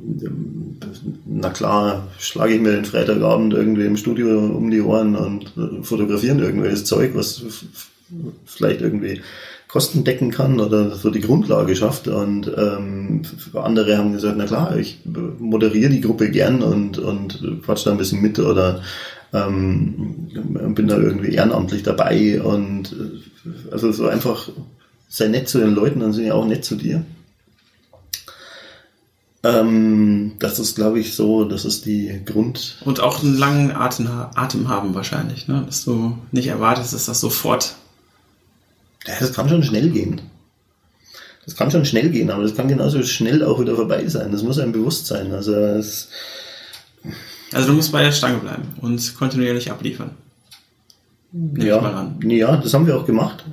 na klar, schlage ich mir den Freitagabend irgendwie im Studio um die Ohren und fotografieren irgendwelches Zeug, was vielleicht irgendwie Kosten decken kann oder so die Grundlage schafft. Und ähm, andere haben gesagt, na klar, ich moderiere die Gruppe gern und, und quatsch da ein bisschen mit oder ähm, bin da irgendwie ehrenamtlich dabei und also so einfach sei nett zu den Leuten, dann sind ja auch nett zu dir. Ähm, das ist, glaube ich, so, das ist die Grund. Und auch einen langen Atem, Atem haben wahrscheinlich, ne? dass du nicht erwartest, dass das sofort. Ja, das kann schon schnell gehen. Das kann schon schnell gehen, aber das kann genauso schnell auch wieder vorbei sein. Das muss einem bewusst sein. Also, es, Also du musst bei der Stange bleiben und kontinuierlich abliefern. Nehme ja, an. ja, das haben wir auch gemacht.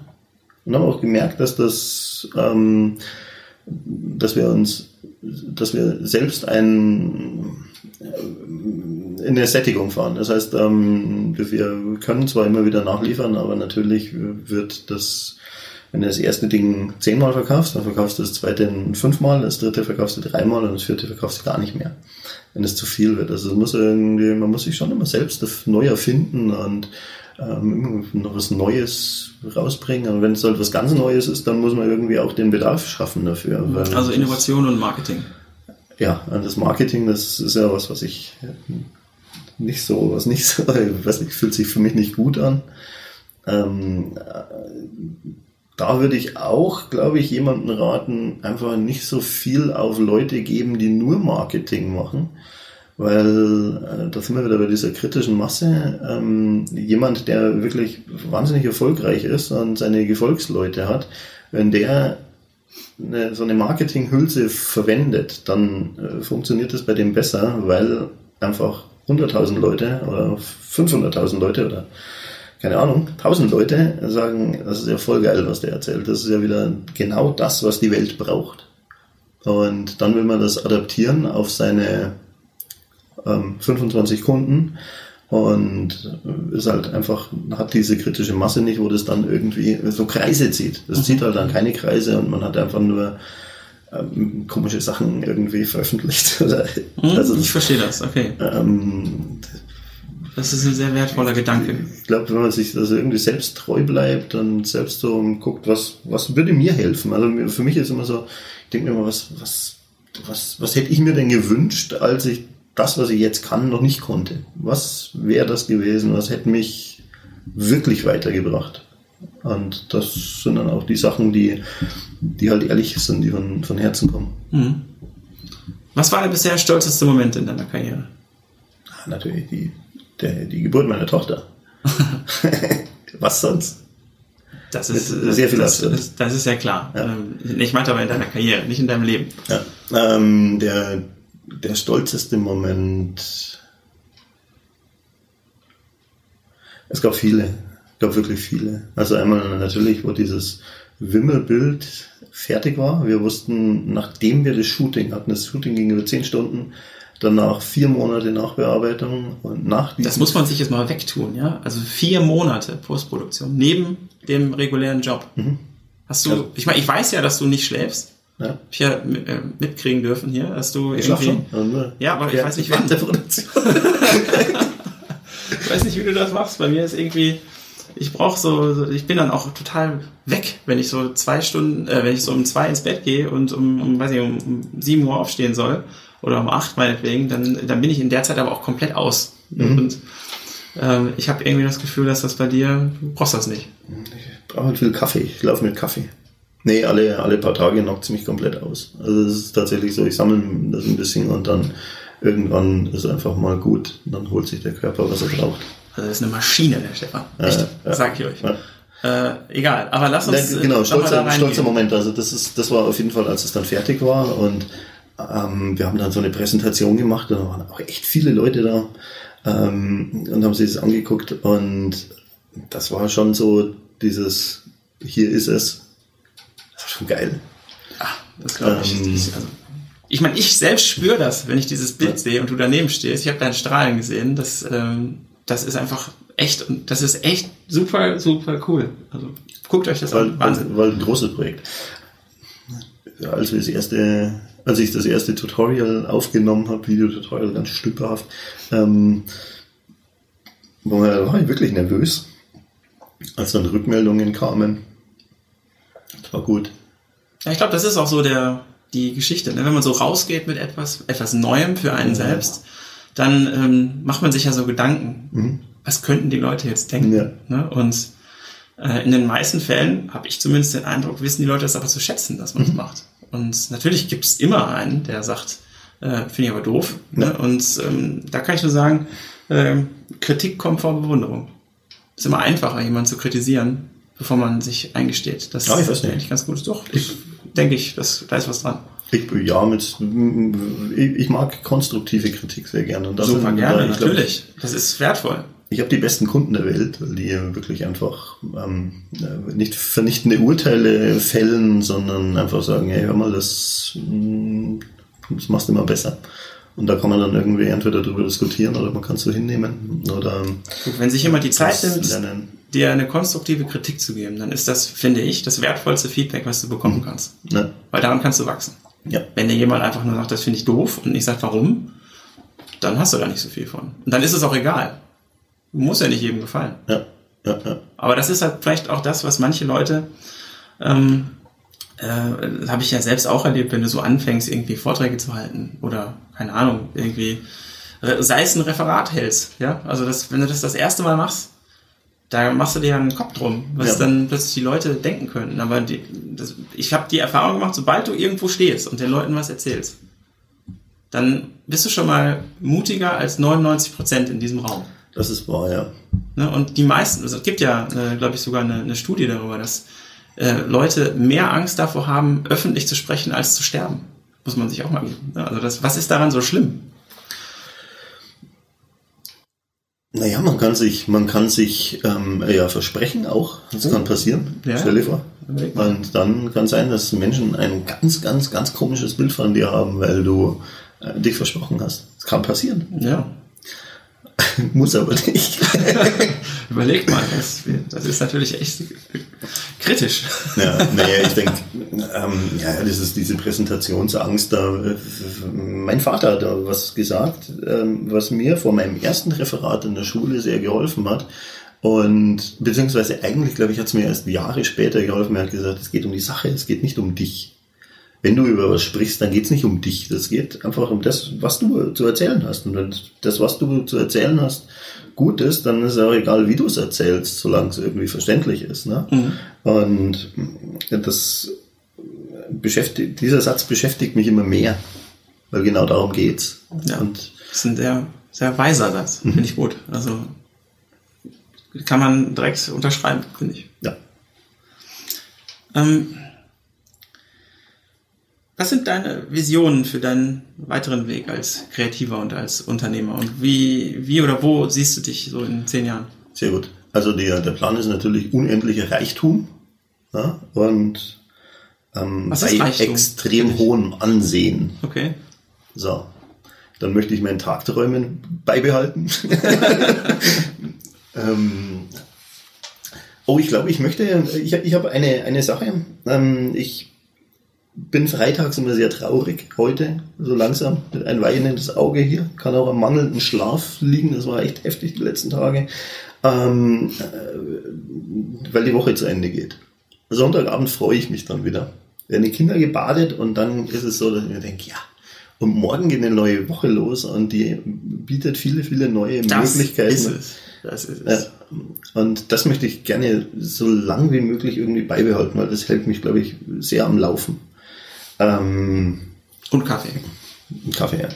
Und haben auch gemerkt, dass das, ähm, dass wir uns, dass wir selbst ein, äh, in der Sättigung fahren. Das heißt, ähm, wir können zwar immer wieder nachliefern, aber natürlich wird das, wenn du das erste Ding zehnmal verkaufst, dann verkaufst du das zweite fünfmal, das dritte verkaufst du dreimal und das vierte verkaufst du gar nicht mehr, wenn es zu viel wird. Also muss irgendwie, man muss sich schon immer selbst neu erfinden und ähm, noch was Neues rausbringen. Und wenn es halt was ganz Neues ist, dann muss man irgendwie auch den Bedarf schaffen dafür. Also das- Innovation und Marketing. ja, und das Marketing, das ist ja was, was ich nicht so, was nicht so, ich weiß nicht, fühlt sich für mich nicht gut an. Ähm, äh, da würde ich auch, glaube ich, jemanden raten, einfach nicht so viel auf Leute geben, die nur Marketing machen. Weil äh, da sind wir wieder bei dieser kritischen Masse. Ähm, jemand, der wirklich wahnsinnig erfolgreich ist und seine Gefolgsleute hat, wenn der eine, so eine Marketinghülse verwendet, dann äh, funktioniert das bei dem besser, weil einfach 100.000 Leute oder 500.000 Leute oder keine Ahnung, 1000 Leute sagen, das ist ja voll geil, was der erzählt. Das ist ja wieder genau das, was die Welt braucht. Und dann will man das adaptieren auf seine ähm, 25 Kunden und ist halt einfach, hat diese kritische Masse nicht, wo das dann irgendwie so Kreise zieht. Das zieht halt dann keine Kreise und man hat einfach nur ähm, komische Sachen irgendwie veröffentlicht. Hm, also, ich verstehe das, okay. ähm, Das ist ein sehr wertvoller Gedanke. ich glaube, wenn man sich also irgendwie selbst treu bleibt und selbst so guckt, was, was würde mir helfen? Also für mich ist immer so, ich denke mir immer, was, was, was, was hätte ich mir denn gewünscht, als ich das, was ich jetzt kann, noch nicht konnte? Was wäre das gewesen? Was hätte mich wirklich weitergebracht? Und das sind dann auch die Sachen, die, die halt ehrlich sind, die von, von Herzen kommen. Mhm. Was war der bisher stolzeste Moment in deiner Karriere? Ah, Natürlich die, der, die Geburt meiner Tochter. was sonst? Das ist, sehr viel das, das, das ist ja klar. Ja. Ähm, Ich meinte aber in deiner Karriere, nicht in deinem Leben. Ja, ähm, der, der stolzeste Moment. Es gab viele. Es gab wirklich viele. Also einmal natürlich, wo dieses Wimmelbild fertig war. Wir wussten, nachdem wir das Shooting hatten, das Shooting ging über zehn Stunden, danach vier Monate Nachbearbeitung und nach diesem Das muss man sich jetzt mal wegtun, ja? Also vier Monate Postproduktion neben dem regulären Job. Hast du, Mhm. Ja. ich meine, ich weiß ja, dass du nicht schläfst. Ja, ich ja äh, mitkriegen dürfen hier, dass du ich irgendwie, schon. Ja, aber ich während- weiß nicht, wann. der Produktion. ich weiß nicht, wie du das machst. Bei mir ist irgendwie, ich brauche so, so, ich bin dann auch total weg, wenn ich so zwei Stunden, äh, wenn ich so um zwei ins Bett gehe und um, um weiß nicht, um, um sieben Uhr aufstehen soll oder um acht meinetwegen, dann, dann bin ich in der Zeit aber auch komplett aus. Mhm. Und ähm, ich habe irgendwie das Gefühl, dass das bei dir, du brauchst das nicht. Ich brauche halt viel Kaffee. Ich laufe mit Kaffee. Nee, alle, alle paar Tage knockt es mich komplett aus. Also es ist tatsächlich so, ich sammle das ein bisschen und dann irgendwann ist einfach mal gut. Und dann holt sich der Körper, was er braucht. Also das ist eine Maschine, der Stefan. Echt, ja. sag ich euch. Ja. Äh, egal, aber lass uns Ja, äh, genau, da stolzer, reingehen. stolzer Moment. Also das ist, das war auf jeden Fall, als es dann fertig war und ähm, wir haben dann so eine Präsentation gemacht und da waren auch echt viele Leute da ähm, und haben sich das angeguckt und das war schon so dieses, hier ist es. Schon geil. Ah, das glaube ich. Ähm, Das- also, ich meine, ich selbst spüre das, wenn ich dieses Bild sehe und du daneben stehst. Ich habe deinen Strahlen gesehen. Das, ähm, das ist einfach echt und das ist echt super, super cool. Also guckt euch das weil, an. Wahnsinn. weil, ein großes Projekt. Ja, als wir das erste, als ich das erste Tutorial aufgenommen habe, Videotutorial, ganz stümperhaft, ähm, war war ich wirklich nervös, als dann Rückmeldungen kamen. Das war gut. Ja, ich glaube, das ist auch so der, die Geschichte. Ne? Wenn man so rausgeht mit etwas, etwas Neuem für einen selbst, dann ähm, macht man sich ja so Gedanken. Was könnten die Leute jetzt denken? Ja. Ne? Und äh, in den meisten Fällen habe ich zumindest den Eindruck, wissen die Leute das aber zu schätzen, dass man es macht. Und natürlich gibt es immer einen, der sagt, Äh, Finde ich aber doof. Ne? Und ähm, da kann ich nur sagen, äh, Kritik kommt vor Bewunderung. Ist immer einfacher, jemanden zu kritisieren, bevor man sich eingesteht. Das Ja, ich weiß nicht. eigentlich ganz gut. Doch, ich, denke ich, das, da ist was dran. Ich, ja, mit, ich, mag konstruktive Kritik sehr gerne. Und das Super gerne, ich glaub, natürlich. Das ist wertvoll. Ich habe die besten Kunden der Welt, weil die wirklich einfach ähm, äh, nicht vernichtende Urteile fällen, sondern einfach sagen, hey, hör mal, das, mm, das machst du immer besser. Und da kann man dann irgendwie entweder darüber diskutieren oder man kann es so hinnehmen oder Gut, wenn sich jemand die Zeit nimmt, lernen. Dir eine konstruktive Kritik zu geben, dann ist das, finde ich, das wertvollste Feedback, was du bekommen kannst. Ne? Weil daran kannst du wachsen. Ja. Wenn dir jemand einfach nur sagt, das finde ich doof und nicht sagt, warum, dann hast du da nicht so viel von. Und dann ist es auch egal. Muss ja nicht jedem gefallen. Ja, ja, ja. Aber das ist halt vielleicht auch das, was manche Leute, ähm, äh, habe ich ja selbst auch erlebt, wenn du so anfängst, irgendwie Vorträge zu halten oder, keine Ahnung, irgendwie, sei es ein Referat hältst, ja, also das, wenn du das das erste Mal machst, da machst du dir einen Kopf drum, was Ja. dann plötzlich die Leute denken können. Aber die, das, ich habe die Erfahrung gemacht, sobald du irgendwo stehst und den Leuten was erzählst, dann bist du schon mal mutiger als 99 Prozent in diesem Raum. Das ist wahr, ja. Ne? Und die meisten, also es gibt ja, äh, glaube ich, sogar eine, eine Studie darüber, dass äh, Leute mehr Angst davor haben, öffentlich zu sprechen, als zu sterben. Muss man sich auch mal geben. Ne? Also das, was ist daran so schlimm? Naja, man kann sich, man kann sich ähm, ja versprechen auch. Das kann passieren. Ja. Stell dir vor. Und dann kann sein, dass Menschen ein ganz, ganz, ganz komisches Bild von dir haben, weil du äh, dich versprochen hast. Das kann passieren. Ja. Muss aber nicht. Überleg mal, das, das ist natürlich echt kritisch. ja, naja, ich denke, ähm, ja, das ist diese Präsentationsangst. Da, mein Vater hat da was gesagt, ähm, was mir vor meinem ersten Referat in der Schule sehr geholfen hat. Und beziehungsweise eigentlich, glaube ich, hat es mir erst Jahre später geholfen. Er hat gesagt, es geht um die Sache, es geht nicht um dich. Wenn du über was sprichst, dann geht es nicht um dich. Das geht einfach um das, was du zu erzählen hast. Und wenn das, was du zu erzählen hast, gut ist, dann ist es auch egal, wie du es erzählst, solange es irgendwie verständlich ist. Ne? Und das beschäftigt, dieser Satz beschäftigt mich immer mehr, weil genau darum geht's. Ja. Und Das ist ein sehr, sehr weiser Satz. Finde ich gut. Also kann man direkt unterschreiben, finde ich. ja, Ähm, was sind deine Visionen für deinen weiteren Weg als Kreativer und als Unternehmer? Und wie, wie oder wo siehst du dich so in zehn Jahren? sehr gut. Also der, der Plan ist natürlich unendlicher Reichtum ja? und ähm, bei Reichtum? extrem hohem Ansehen. Okay. So, dann möchte ich meinen Tagträumen beibehalten. ähm, oh, ich glaube, ich möchte, ich, ich habe eine, eine Sache. Ähm, ich bin freitags immer sehr traurig heute, so langsam, mit ein weinendes Auge hier. Kann auch am mangelnden Schlaf liegen, das war echt heftig die letzten Tage, ähm, äh, weil die Woche zu Ende geht. Sonntagabend freue ich mich dann wieder. Werden die Kinder gebadet und dann ist es so, dass ich mir denke, ja, und morgen geht eine neue Woche los und die bietet viele, viele neue Das Möglichkeiten. ist es. Das ist es. und das möchte ich gerne so lang wie möglich irgendwie beibehalten, weil das hält mich, glaube ich, sehr am Laufen. Ähm, Und Kaffee. Kaffee, ja.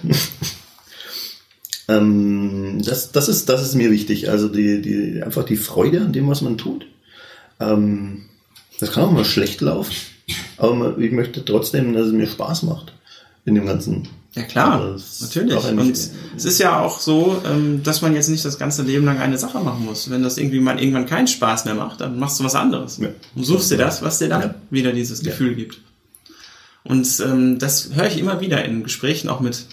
ähm, das, das, ist, das ist mir wichtig. Also die, die, einfach die Freude an dem, was man tut. Ähm, das kann auch mal schlecht laufen, aber ich möchte trotzdem, dass es mir Spaß macht in dem ganzen. Ja klar, Also natürlich. Und es ist ja auch so, ähm, dass man jetzt nicht das ganze Leben lang eine Sache machen muss. Wenn das irgendwie mal irgendwann keinen Spaß mehr macht, dann machst du was anderes. Ja. Und suchst dir das, was dir dann Ja. wieder dieses Gefühl gibt. Und ähm, das höre ich immer wieder in Gesprächen auch mit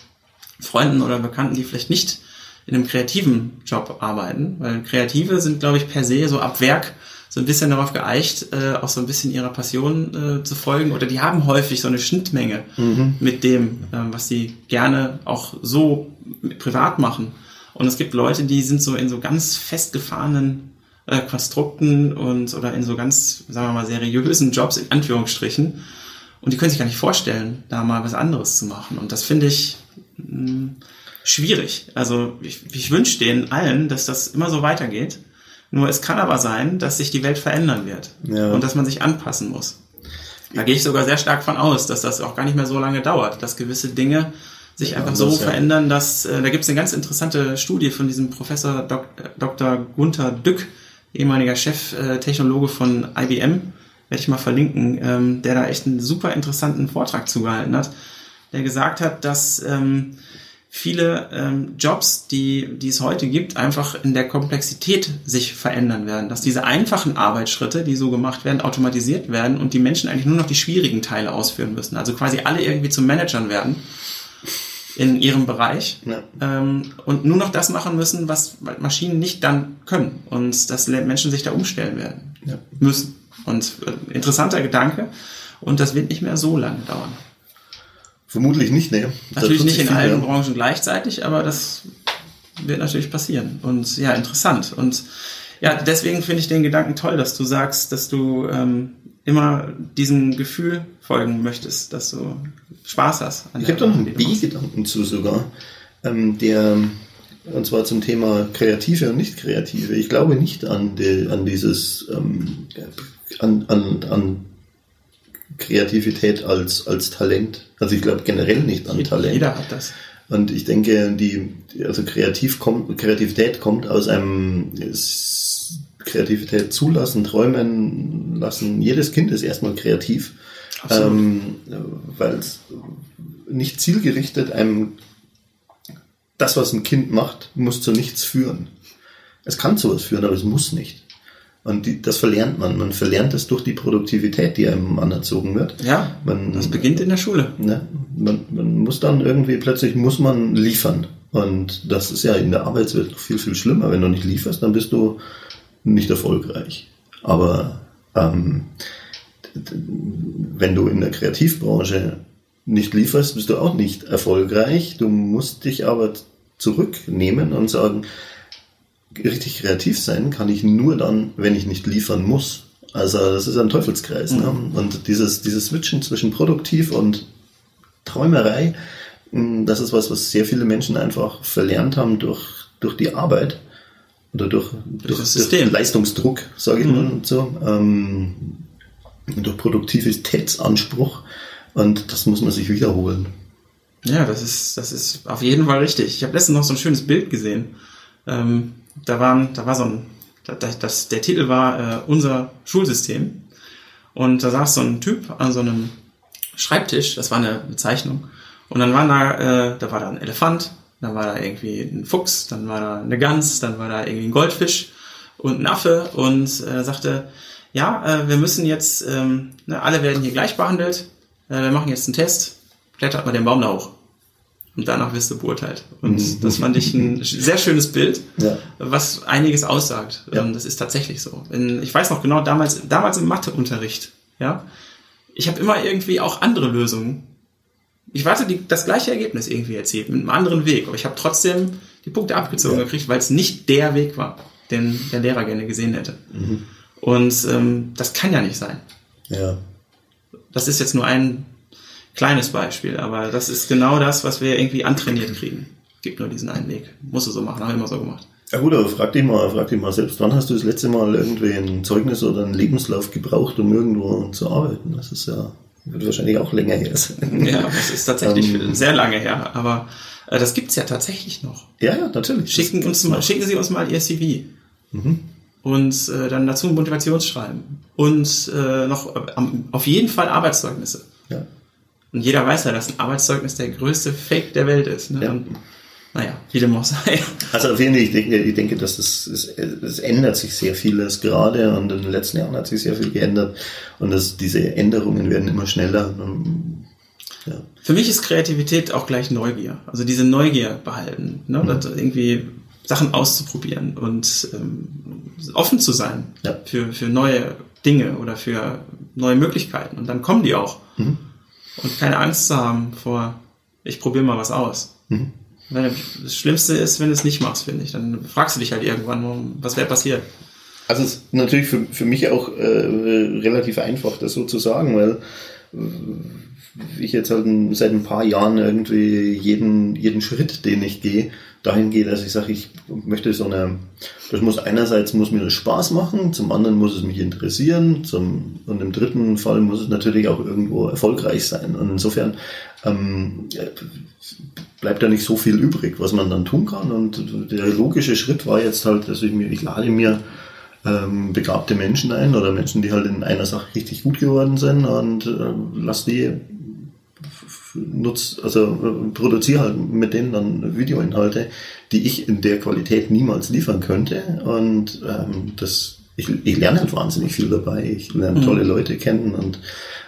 Freunden oder Bekannten, die vielleicht nicht in einem kreativen Job arbeiten, weil Kreative sind, glaube ich, per se so ab Werk so ein bisschen darauf geeicht, äh, auch so ein bisschen ihrer Passion äh, zu folgen oder die haben häufig so eine Schnittmenge mit dem, ähm, was sie gerne auch so privat machen. Und es gibt Leute, die sind so in so ganz festgefahrenen äh, Konstrukten und oder in so ganz, sagen wir mal, seriösen Jobs in Anführungsstrichen. Und die können sich gar nicht vorstellen, da mal was anderes zu machen. Und das finde ich mh, schwierig. Also ich, ich wünsche denen allen, dass das immer so weitergeht. Nur es kann aber sein, dass sich die Welt verändern wird Ja. und dass man sich anpassen muss. Da gehe ich sogar sehr stark von aus, dass das auch gar nicht mehr so lange dauert, dass gewisse Dinge sich einfach so Anders, ja. verändern, dass äh, da gibt es eine ganz interessante Studie von diesem Professor Dok äh, Dr. Gunther Dück, ehemaliger Cheftechnologe von IBM, werde ich mal verlinken, ähm, der da echt einen super interessanten Vortrag zugehalten hat, der gesagt hat, dass ähm, viele ähm, Jobs, die, die es heute gibt, einfach in der Komplexität sich verändern werden. Dass diese einfachen Arbeitsschritte, die so gemacht werden, automatisiert werden und die Menschen eigentlich nur noch die schwierigen Teile ausführen müssen. Also quasi alle irgendwie zu Managern werden in ihrem Bereich Ja. ähm, und nur noch das machen müssen, was Maschinen nicht dann können und dass Menschen sich da umstellen werden Ja. müssen. Und äh, interessanter Gedanke und das wird nicht mehr so lange dauern. Vermutlich nicht, ne? Natürlich nicht in allen ja. Branchen gleichzeitig, aber das wird natürlich passieren. Und ja, interessant. Und ja, deswegen finde ich den Gedanken toll, dass du sagst, dass du ähm, immer diesem Gefühl folgen möchtest, dass du Spaß hast. An Ich habe da noch einen. B-Gedanken zu sogar, ähm, der, und zwar zum Thema Kreative und Nicht-Kreative. Ich glaube nicht an, die, an dieses, ähm, an, an, an Kreativität als, als Talent. Also ich glaube generell nicht an Talent. Jeder hat das. Und ich denke, die, also kreativ kommt, Kreativität kommt aus einem Kreativität zulassen, träumen lassen. Jedes Kind ist erstmal kreativ, Absolut. ähm, weil es nicht zielgerichtet einem das, was ein Kind macht, muss zu nichts führen. Es kann zu was führen, aber es muss nicht. Und die, das verlernt man. Man verlernt es durch die Produktivität, die einem anerzogen wird. Ja, Man, das beginnt in der Schule. Ne? Man, man muss dann irgendwie, plötzlich muss man liefern. Und das ist ja in der Arbeitswelt noch viel, viel schlimmer. Wenn du nicht lieferst, dann bist du nicht erfolgreich. Aber ähm, wenn du in der Kreativbranche nicht lieferst, bist du auch nicht erfolgreich. Du musst dich aber zurücknehmen und sagen, richtig kreativ sein kann ich nur dann, wenn ich nicht liefern muss. Also das ist ein Teufelskreis. Ne? Und dieses, dieses Switchen zwischen produktiv und Träumerei, mh, das ist was, was sehr viele Menschen einfach verlernt haben durch, durch die Arbeit oder durch, durch, das System. Leistungsdruck, sage ich Mhm. mal so, ähm, durch Produktivitätsanspruch. Und das muss man sich wiederholen. Ja, das ist, das ist auf jeden Fall richtig. Ich habe letztens noch so ein schönes Bild gesehen. Ähm, da, waren, da war so ein, da- da- das, der Titel war äh, Unser Schulsystem. Und da saß so ein Typ an so einem Schreibtisch, das war eine Bezeichnung. Und dann waren da, äh, da war da ein Elefant, dann war da irgendwie ein Fuchs, dann war da eine Gans, dann war da irgendwie ein Goldfisch und ein Affe und äh, sagte, ja, äh, wir müssen jetzt, ähm, ne, alle werden hier gleich behandelt, äh, wir machen jetzt einen Test, klettert mal den Baum da hoch. Und danach wirst du beurteilt. Und das fand ich ein sehr schönes Bild, Ja. was einiges aussagt. Ja. Und das ist tatsächlich so. Ich weiß noch genau, damals, damals im Matheunterricht, ja, ich habe immer irgendwie auch andere Lösungen. Ich warte die, das gleiche Ergebnis irgendwie erzielt, mit einem anderen Weg. Aber ich habe trotzdem die Punkte abgezogen Ja. gekriegt, weil es nicht der Weg war, den der Lehrer gerne gesehen hätte. Und ähm, das kann ja nicht sein. Ja. Das ist jetzt nur ein kleines Beispiel, aber das ist genau das, was wir irgendwie antrainiert kriegen. Gibt nur diesen einen Weg. Musst du so machen, haben wir immer so gemacht. Ja gut, aber frag dich mal, frag dich mal selbst, wann hast du das letzte Mal irgendwie ein Zeugnis oder einen Lebenslauf gebraucht, um irgendwo zu arbeiten? Das ist ja, wird wahrscheinlich auch länger her sein. Ja, das ist tatsächlich Ähm. sehr lange her, aber äh, das gibt's ja tatsächlich noch. Ja, ja, natürlich. Schicken, uns mal, schicken Sie uns mal Ihr CV. Mhm. Und äh, dann dazu ein Motivationsschreiben. Und äh, noch äh, auf jeden Fall Arbeitszeugnisse. Ja. Und jeder weiß ja, dass ein Arbeitszeugnis der größte Fake der Welt ist. Ne? Ja. Und, naja, wie dem auch sei. Also auf jeden Fall, ich denke, ich denke, dass das, es, es ändert sich sehr vieles gerade und in den letzten Jahren hat sich sehr viel geändert und dass diese Änderungen werden immer schneller. Ja. Für mich ist Kreativität auch gleich Neugier. Also diese Neugier behalten. Ne? Das irgendwie Sachen auszuprobieren und ähm, offen zu sein Ja. für, für neue Dinge oder für neue Möglichkeiten. Und dann kommen die auch. Mhm. Und keine Angst zu haben vor, ich probiere mal was aus. Mhm. Weil das Schlimmste ist, wenn du es nicht machst, finde ich. Dann fragst du dich halt irgendwann, was wäre passiert. Also es ist natürlich für, für mich auch äh, relativ einfach, das so zu sagen, weil äh, ich jetzt halt seit ein paar Jahren irgendwie jeden, jeden Schritt, den ich gehe, dahin gehe, dass ich sage, ich möchte so eine, das muss einerseits muss mir das Spaß machen, zum anderen muss es mich interessieren, zum, und im dritten Fall muss es natürlich auch irgendwo erfolgreich sein. Und insofern ähm, bleibt da nicht so viel übrig, was man dann tun kann. Und der logische Schritt war jetzt halt, dass ich mir, ich lade mir ähm, begabte Menschen ein oder Menschen, die halt in einer Sache richtig gut geworden sind und äh, lass die nutz, also produziere halt mit denen dann Videoinhalte, die ich in der Qualität niemals liefern könnte. Und ähm, das, ich, ich lerne halt wahnsinnig viel dabei. Ich lerne mhm. tolle Leute kennen und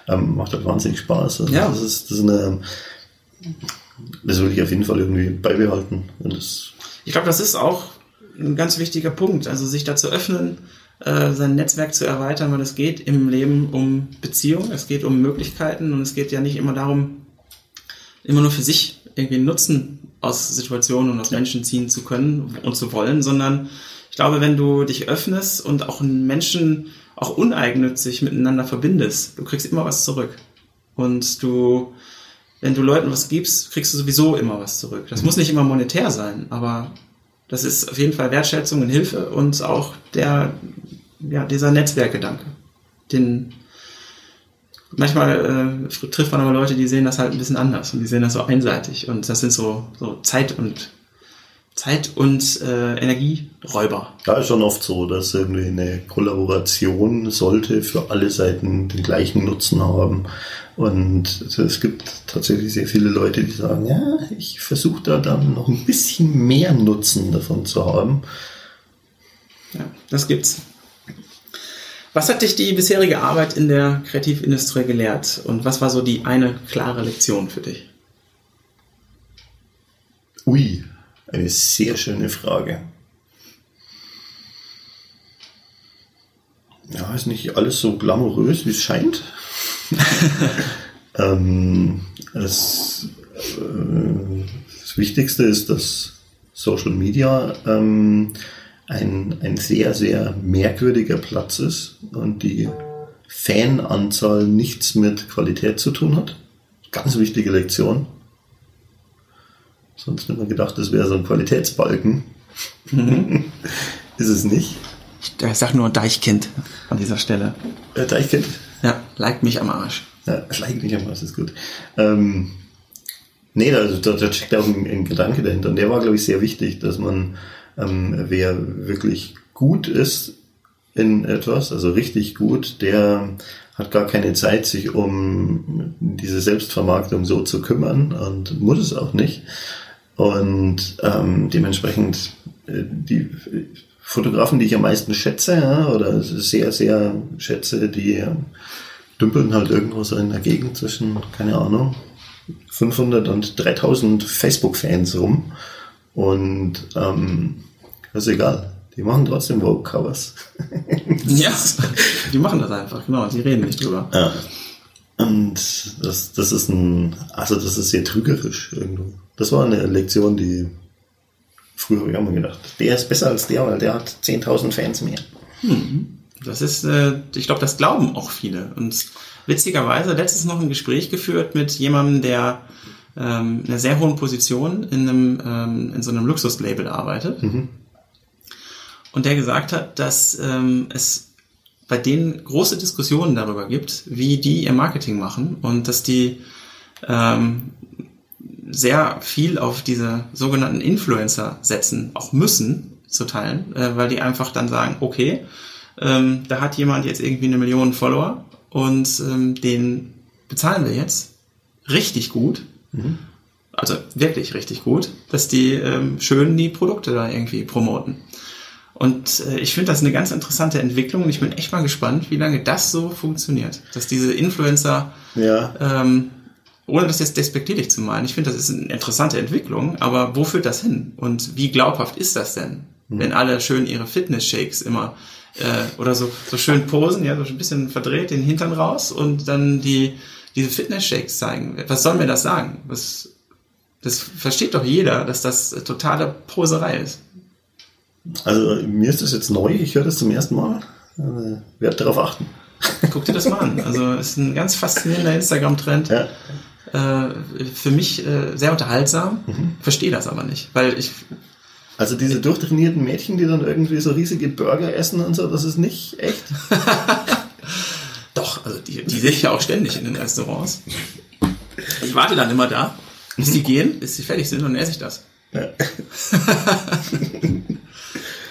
ähm, macht halt wahnsinnig Spaß. Also ja. das ist, das ist eine, das will ich auf jeden Fall irgendwie beibehalten. Und das ich glaube, das ist auch ein ganz wichtiger Punkt. Also sich da zu öffnen, äh, sein Netzwerk zu erweitern, weil es geht im Leben um Beziehung, es geht um Möglichkeiten und es geht ja nicht immer darum, immer nur für sich irgendwie Nutzen aus Situationen und aus Menschen ziehen zu können und zu wollen, sondern ich glaube, wenn du dich öffnest und auch Menschen auch uneigennützig miteinander verbindest, du kriegst immer was zurück. Und du, wenn du Leuten was gibst, kriegst du sowieso immer was zurück. Das muss nicht immer monetär sein, aber das ist auf jeden Fall Wertschätzung und Hilfe und auch der, ja, dieser Netzwerkgedanke. Den, manchmal äh, trifft man aber Leute, die sehen das halt ein bisschen anders und die sehen das so einseitig und das sind so, so Zeit und Zeit und äh, Energieräuber. Ja, ist schon oft so, dass irgendwie eine Kollaboration sollte für alle Seiten den gleichen Nutzen haben. Und es gibt tatsächlich sehr viele Leute, die sagen, ja, ich versuche da dann noch ein bisschen mehr Nutzen davon zu haben. Ja, das gibt's. Was hat dich die bisherige Arbeit in der Kreativindustrie gelehrt und was war so die eine klare Lektion für dich? Ui, eine sehr schöne Frage. Ja, ist nicht alles so glamourös, wie es scheint. ähm, es, äh, das Wichtigste ist, dass Social Media ähm, ein, ein sehr, sehr merkwürdiger Platz ist und die Fananzahl nichts mit Qualität zu tun hat. Ganz wichtige Lektion. Sonst hätte man gedacht, das wäre so ein Qualitätsbalken. Mhm. ist es nicht. Ich sag nur Deichkind an dieser Stelle. Äh, Deichkind? Ja, like mich am Arsch. Ja, like mich am Arsch, ist gut. Ähm, nee, da, da, da steckt auch ein, ein Gedanke dahinter. Und der war, glaube ich, sehr wichtig, dass man ähm, wer wirklich gut ist in etwas, also richtig gut, der hat gar keine Zeit, sich um diese Selbstvermarktung so zu kümmern und muss es auch nicht. Und ähm, dementsprechend äh, die Fotografen, die ich am meisten schätze, ja, oder sehr, sehr schätze, die dümpeln halt irgendwo so in der Gegend zwischen, keine Ahnung, 500 und 3000 Facebook-Fans rum. Und ähm, das ist egal. Die machen trotzdem Vogue-Covers. ja, die machen das einfach, genau. Die reden nicht drüber. Ja. Und das, das ist ein, also das ist sehr trügerisch irgendwo. Das war eine Lektion, die früher habe ich immer gedacht, der ist besser als der, weil der hat 10.000 Fans mehr. Hm. Das ist, äh, ich glaube, das glauben auch viele. Und witzigerweise letztens noch ein Gespräch geführt mit jemandem, der ähm, in einer sehr hohen Position in, einem, ähm, in so einem Luxuslabel arbeitet. Mhm. Und der gesagt hat, dass ähm, es bei denen große Diskussionen darüber gibt, wie die ihr Marketing machen und dass die ähm, sehr viel auf diese sogenannten Influencer setzen, auch müssen zu teilen, äh, weil die einfach dann sagen, okay, ähm, da hat jemand jetzt irgendwie eine Million Follower und ähm, den bezahlen wir jetzt richtig gut Mhm. Also wirklich richtig gut, dass die ähm, schön die Produkte da irgendwie promoten. Und äh, ich finde das eine ganz interessante Entwicklung und ich bin echt mal gespannt, wie lange das so funktioniert. Dass diese Influencer, ja. ähm, ohne das jetzt despektierlich zu meinen, ich finde, das ist eine interessante Entwicklung, aber wo führt das hin? Und wie glaubhaft ist das denn? Mhm. Wenn alle schön ihre Fitness-Shakes immer äh, oder so, so schön posen, ja, so ein bisschen verdreht, den Hintern raus und dann die diese Fitness-Shakes zeigen. Was soll mir das sagen? Was, das versteht doch jeder, dass das totale Poserei ist. Also mir ist das jetzt neu, ich höre das zum ersten Mal. Äh, werde darauf achten. Guck dir das mal an. Also ist ein ganz faszinierender Instagram-Trend. Ja. äh, für mich äh, sehr unterhaltsam, mhm. verstehe das aber nicht, weil ich also diese durchtrainierten Mädchen, die dann irgendwie so riesige Burger essen und so, das ist nicht echt. Also die, die sehe ich ja auch ständig in den Restaurants. Ich warte dann immer da, bis die gehen, bis sie fertig sind und dann esse ich das. Ja.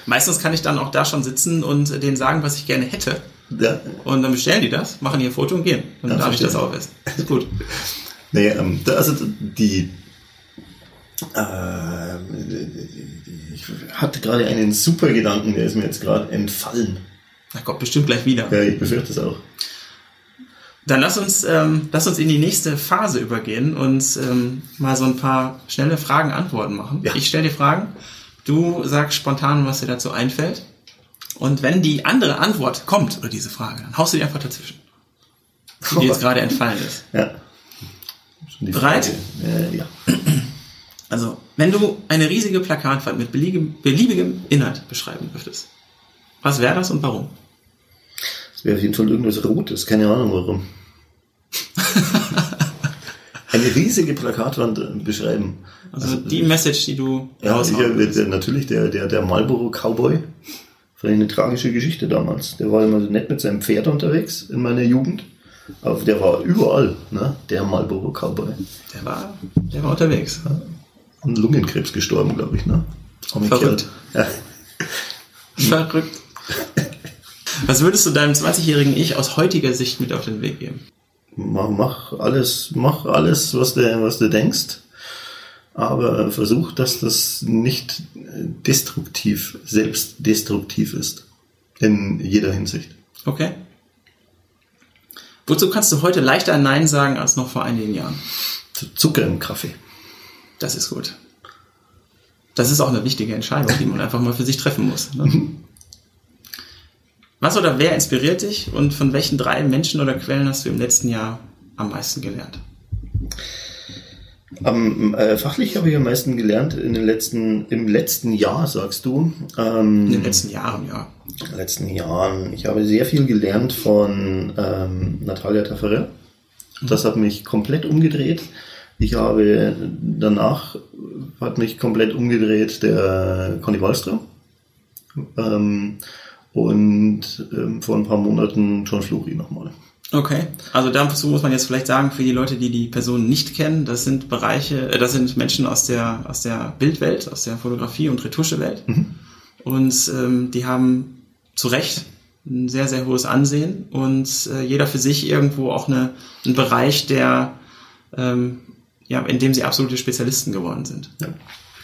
Meistens kann ich dann auch da schon sitzen und denen sagen, was ich gerne hätte. Ja. Und dann bestellen die das, machen ihr Foto und gehen. Und dann darf ich das auch essen. ist gut. Nee, ähm, also die, äh, ich hatte gerade einen super Gedanken, der ist mir jetzt gerade entfallen. Da kommt bestimmt gleich wieder. Ja, ich befürchte es auch. Dann lass uns, ähm, lass uns in die nächste Phase übergehen und ähm, mal so ein paar schnelle Fragen-Antworten machen. Ja. Ich stelle dir Fragen, du sagst spontan, was dir dazu einfällt. Und wenn die andere Antwort kommt, oder diese Frage, dann haust du die einfach dazwischen. Die jetzt gerade entfallen ist. Ja. Bereit? Äh, ja. Also, wenn du eine riesige Plakatwand mit beliebigem, beliebigem Inhalt beschreiben möchtest, was wäre das und warum? Das wäre auf jeden Fall irgendwas Rotes, keine Ahnung warum. eine riesige Plakatwand äh, beschreiben. Also, also die Message, die du Ja, sicher, der, natürlich der, der, der Marlboro Cowboy. Vielleicht eine tragische Geschichte damals. Der war immer so nett mit seinem Pferd unterwegs in meiner Jugend. Aber der war überall, ne? Der Marlboro Cowboy. Der war, der war unterwegs. An Lungenkrebs gestorben, glaube ich. Ne? Verrückt. Ja. Verrückt. Was würdest du deinem 20-jährigen Ich aus heutiger Sicht mit auf den Weg geben? Mach, mach alles, mach alles, was du, was du denkst, aber versuch, dass das nicht destruktiv, selbstdestruktiv ist. In jeder Hinsicht. Okay. Wozu kannst du heute leichter Nein sagen als noch vor einigen Jahren? Zu Zucker im Kaffee. Das ist gut. Das ist auch eine wichtige Entscheidung, die man einfach mal für sich treffen muss. Ne? Mhm. Was oder wer inspiriert dich und von welchen drei Menschen oder Quellen hast du im letzten Jahr am meisten gelernt? Am, äh, fachlich habe ich am meisten gelernt in den letzten, im letzten Jahr, sagst du. Ähm, in den letzten Jahren, ja. In den letzten Jahren. Ich habe sehr viel gelernt von ähm, Natalia Taffarel. Das hat mich komplett umgedreht. Ich habe danach hat mich komplett umgedreht der Conny Wallström. Ähm, und ähm, vor ein paar Monaten John Fluri nochmal. Okay, also dazu muss man jetzt vielleicht sagen, für die Leute, die die Person nicht kennen, das sind Bereiche, äh, das sind Menschen aus der, aus der Bildwelt, aus der Fotografie- und Retuschewelt. Mhm. Und ähm, die haben zu Recht ein sehr, sehr hohes Ansehen und äh, jeder für sich irgendwo auch eine, einen Bereich, der ähm, ja, in dem sie absolute Spezialisten geworden sind. Ja.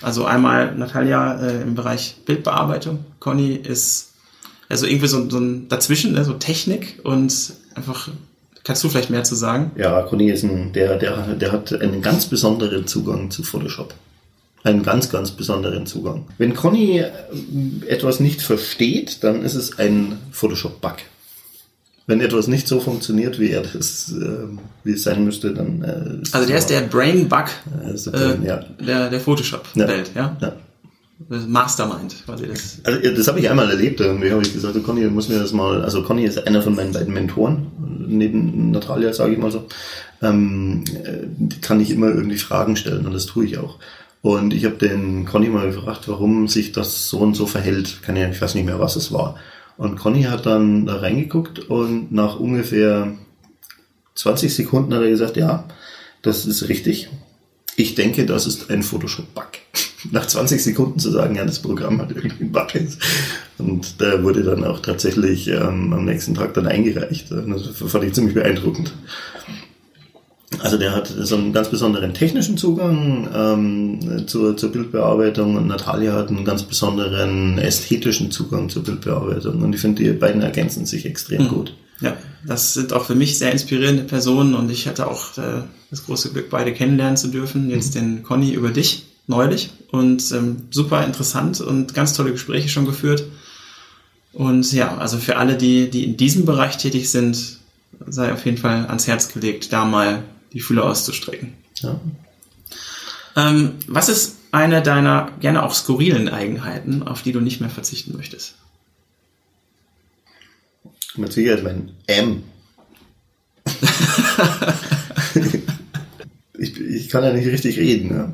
Also einmal Natalia äh, im Bereich Bildbearbeitung. Conny ist also irgendwie so, so ein dazwischen, ne, so Technik und einfach Kannst du vielleicht mehr zu sagen? Ja, Conny ist ein, der, der, der hat einen ganz besonderen Zugang zu Photoshop. Einen ganz, ganz besonderen Zugang. Wenn Conny äh, etwas nicht versteht, dann ist es ein Photoshop-Bug wenn etwas nicht so funktioniert, wie er das, äh, wie es sein müsste, dann. Äh, also der ist der Brain Bug der, Brain, äh, ja. der, der Photoshop-Welt, ja. ja? ja. Mastermind, quasi das. Also das habe ich einmal erlebt. Irgendwie habe ich gesagt, Conny muss mir das mal. Also Conny ist einer von meinen beiden Mentoren neben Natalia, sage ich mal so. Ähm, kann ich immer irgendwie Fragen stellen und das tue ich auch. Und ich habe den Conny mal gefragt, warum sich das so und so verhält. Kann ja, ich weiß nicht mehr, was es war. Und Conny hat dann da reingeguckt und nach ungefähr 20 Sekunden hat er gesagt, ja, das ist richtig. Ich denke, das ist ein Photoshop-Bug. Nach 20 Sekunden zu sagen, ja, das Programm hat irgendwie einen Bug. Und da wurde dann auch tatsächlich ähm, am nächsten Tag dann eingereicht. Das fand ich ziemlich beeindruckend. Also der hat so einen ganz besonderen technischen Zugang ähm, zur, zur Bildbearbeitung und Natalia hat einen ganz besonderen ästhetischen Zugang zur Bildbearbeitung. Und ich finde, die beiden ergänzen sich extrem mhm. gut. Ja, das sind auch für mich sehr inspirierende Personen und ich hatte auch äh, das große Glück, beide kennenlernen zu dürfen. Jetzt mhm. den Conny über dich neulich und ähm, super interessant und ganz tolle Gespräche schon geführt. Und ja, also für alle, die, die in diesem Bereich tätig sind, sei auf jeden Fall ans Herz gelegt, da mal die Fühler auszustrecken. Ja. Ähm, was ist eine deiner gerne auch skurrilen Eigenheiten, auf die du nicht mehr verzichten möchtest? Mit Sicherheit mein M. ich kann ja nicht richtig reden. Ja.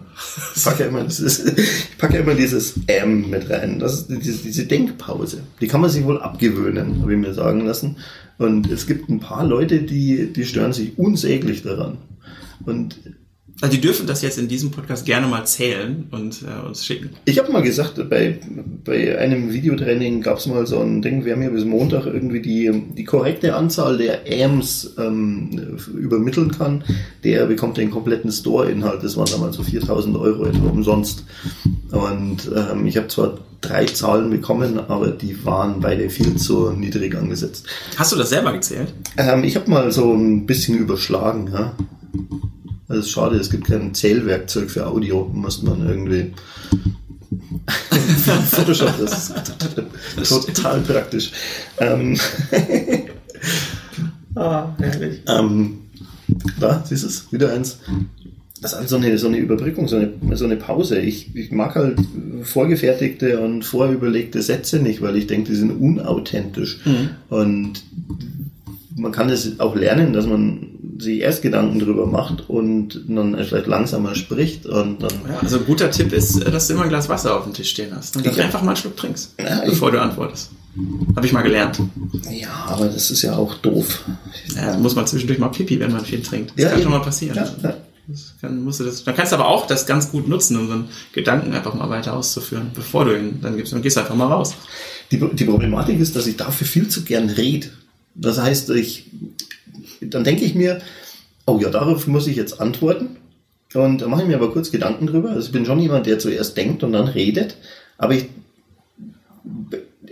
Ich packe ja immer, das ist, ich packe immer dieses M mit rein. Das ist diese, diese Denkpause. Die kann man sich wohl abgewöhnen, habe ich mir sagen lassen. Und es gibt ein paar Leute, die, die stören sich unsäglich daran. Und also die dürfen das jetzt in diesem Podcast gerne mal zählen und äh, uns schicken. Ich habe mal gesagt, bei, bei einem Videotraining gab es mal so ein Ding, wir haben ja bis Montag irgendwie die, die korrekte Anzahl der AMs ähm, übermitteln kann, der bekommt den kompletten Store-Inhalt. Das waren damals so 4000 Euro etwa umsonst. Und ähm, ich habe zwar drei Zahlen bekommen, aber die waren beide viel zu niedrig angesetzt. Hast du das selber gezählt? Ähm, ich habe mal so ein bisschen überschlagen, ja. Ist schade, es gibt kein Zählwerkzeug für Audio, muss man irgendwie. Photoshop, das ist total praktisch. Ähm, ah, herrlich. Ähm, da, siehst du es, wieder eins. Das ist halt so eine, so eine Überbrückung, so eine, so eine Pause. Ich, ich mag halt vorgefertigte und vorüberlegte Sätze nicht, weil ich denke, die sind unauthentisch. Mhm. Und man kann es auch lernen, dass man sich erst Gedanken drüber macht und dann vielleicht langsamer spricht und dann. Ja, also ein guter Tipp ist, dass du immer ein Glas Wasser auf dem Tisch stehen hast und du einfach mal einen Schluck trinkst, ja, bevor du antwortest. Habe ich mal gelernt. Ja, aber das ist ja auch doof. Ja, muss man zwischendurch mal Pipi, wenn man viel trinkt. Das ja, kann eben. schon mal passieren. Ja, ja. Das kann, musst du das, dann kannst du aber auch das ganz gut nutzen, um so einen Gedanken einfach mal weiter auszuführen, bevor du ihn dann gibst. Dann gehst du einfach mal raus. Die, die Problematik ist, dass ich dafür viel zu gern rede. Das heißt, ich, dann denke ich mir, oh ja, darauf muss ich jetzt antworten. Und da mache ich mir aber kurz Gedanken drüber. Also ich bin schon jemand, der zuerst denkt und dann redet. Aber ich,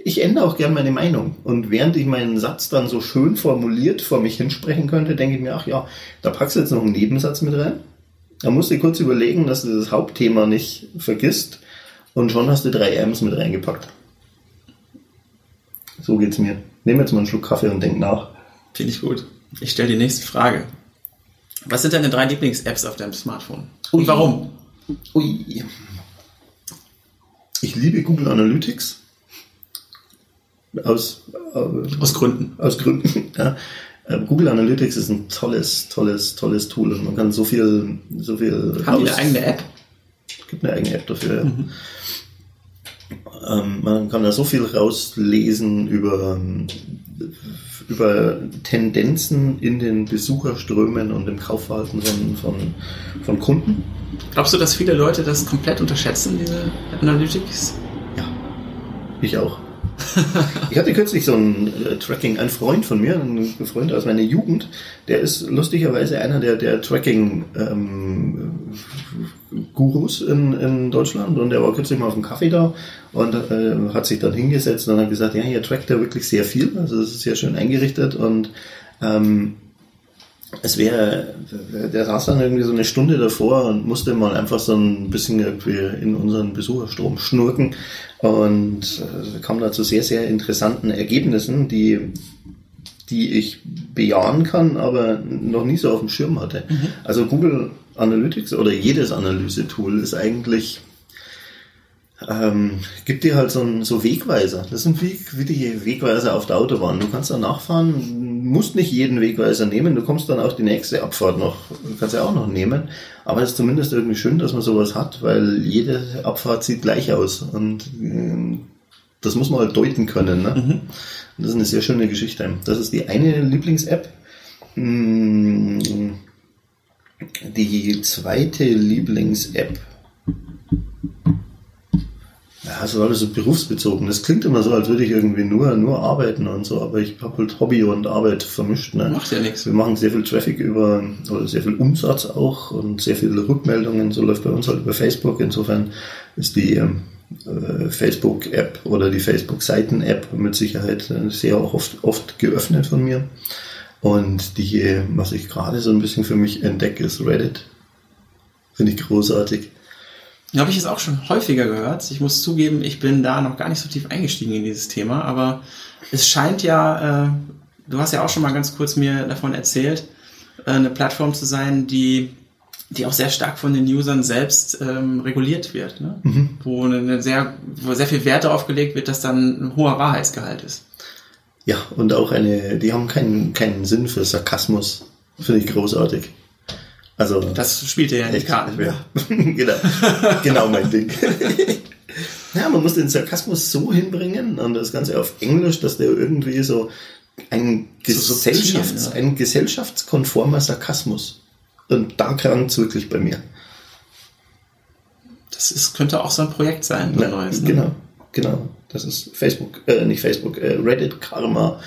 ich ändere auch gern meine Meinung. Und während ich meinen Satz dann so schön formuliert vor mich hinsprechen könnte, denke ich mir, ach ja, da packst du jetzt noch einen Nebensatz mit rein. Da musst du kurz überlegen, dass du das Hauptthema nicht vergisst. Und schon hast du drei M's mit reingepackt. So geht's mir. Nehme jetzt mal einen Schluck Kaffee und denk nach. Finde ich gut. Ich stelle die nächste Frage. Was sind deine drei Lieblings-Apps auf deinem Smartphone? Und warum? Ui. Ich liebe Google Analytics. Aus, äh, aus Gründen. Aus Gründen, ja. Äh, Google Analytics ist ein tolles, tolles, tolles Tool und man kann so viel, so viel. Haben die eine eigene App? Es gibt eine eigene App dafür. Ja. Mhm. Ähm, man kann da so viel rauslesen über ähm, über Tendenzen in den Besucherströmen und im Kaufverhalten von, von, von Kunden. Glaubst du, dass viele Leute das komplett unterschätzen, diese Analytics? Ja, ich auch ich hatte kürzlich so ein äh, Tracking, ein Freund von mir, ein Freund aus meiner Jugend, der ist lustigerweise einer der, der Tracking-Gurus ähm, in, in Deutschland. Und der war kürzlich mal auf dem Kaffee da und äh, hat sich dann hingesetzt und hat gesagt, ja, hier trackt er wirklich sehr viel, also es ist sehr schön eingerichtet und ähm, es wäre, der saß dann irgendwie so eine Stunde davor und musste mal einfach so ein bisschen irgendwie in unseren Besucherstrom schnurken und äh, kam da zu sehr, sehr interessanten Ergebnissen, die, die ich bejahen kann, aber noch nie so auf dem Schirm hatte. Mhm. Also Google Analytics oder jedes Analyse-Tool ist eigentlich ähm, gibt dir halt so, ein, so Wegweiser. Das sind wie, wie die Wegweiser auf der Autobahn. Du kannst da nachfahren, musst nicht jeden Wegweiser nehmen, du kommst dann auch die nächste Abfahrt noch, kannst ja auch noch nehmen. Aber es ist zumindest irgendwie schön, dass man sowas hat, weil jede Abfahrt sieht gleich aus. Und äh, das muss man halt deuten können. Ne? Mhm. Und das ist eine sehr schöne Geschichte. Das ist die eine Lieblings-App. Hm, die zweite Lieblings-App ja, so alles so berufsbezogen. Das klingt immer so, als würde ich irgendwie nur, nur arbeiten und so, aber ich habe halt Hobby und Arbeit vermischt. Ne? Macht ja nichts. Wir machen sehr viel Traffic über, oder sehr viel Umsatz auch und sehr viele Rückmeldungen. So läuft bei uns halt über Facebook. Insofern ist die äh, Facebook-App oder die Facebook-Seiten-App mit Sicherheit äh, sehr oft, oft geöffnet von mir. Und die, was ich gerade so ein bisschen für mich entdecke, ist Reddit. Finde ich großartig. Habe ich es auch schon häufiger gehört. Ich muss zugeben, ich bin da noch gar nicht so tief eingestiegen in dieses Thema, aber es scheint ja, äh, du hast ja auch schon mal ganz kurz mir davon erzählt, äh, eine Plattform zu sein, die, die auch sehr stark von den Usern selbst ähm, reguliert wird, ne? Mhm. wo, eine sehr, wo sehr viel Wert darauf gelegt wird, dass dann ein hoher Wahrheitsgehalt ist. Ja, und auch eine, die haben keinen, keinen Sinn für Sarkasmus. Finde ich großartig. Also das spielt ja nicht Karten. Ja, genau, genau mein Ding. ja, man muss den Sarkasmus so hinbringen und das Ganze auf Englisch, dass der irgendwie so ein, Gesellschafts-, ja. ein gesellschaftskonformer Sarkasmus. Und da krankt es wirklich bei mir. Das ist, könnte auch so ein Projekt sein, so ja, neues. Ne? Genau, genau. Das ist Facebook, äh, nicht Facebook, äh, Reddit Karma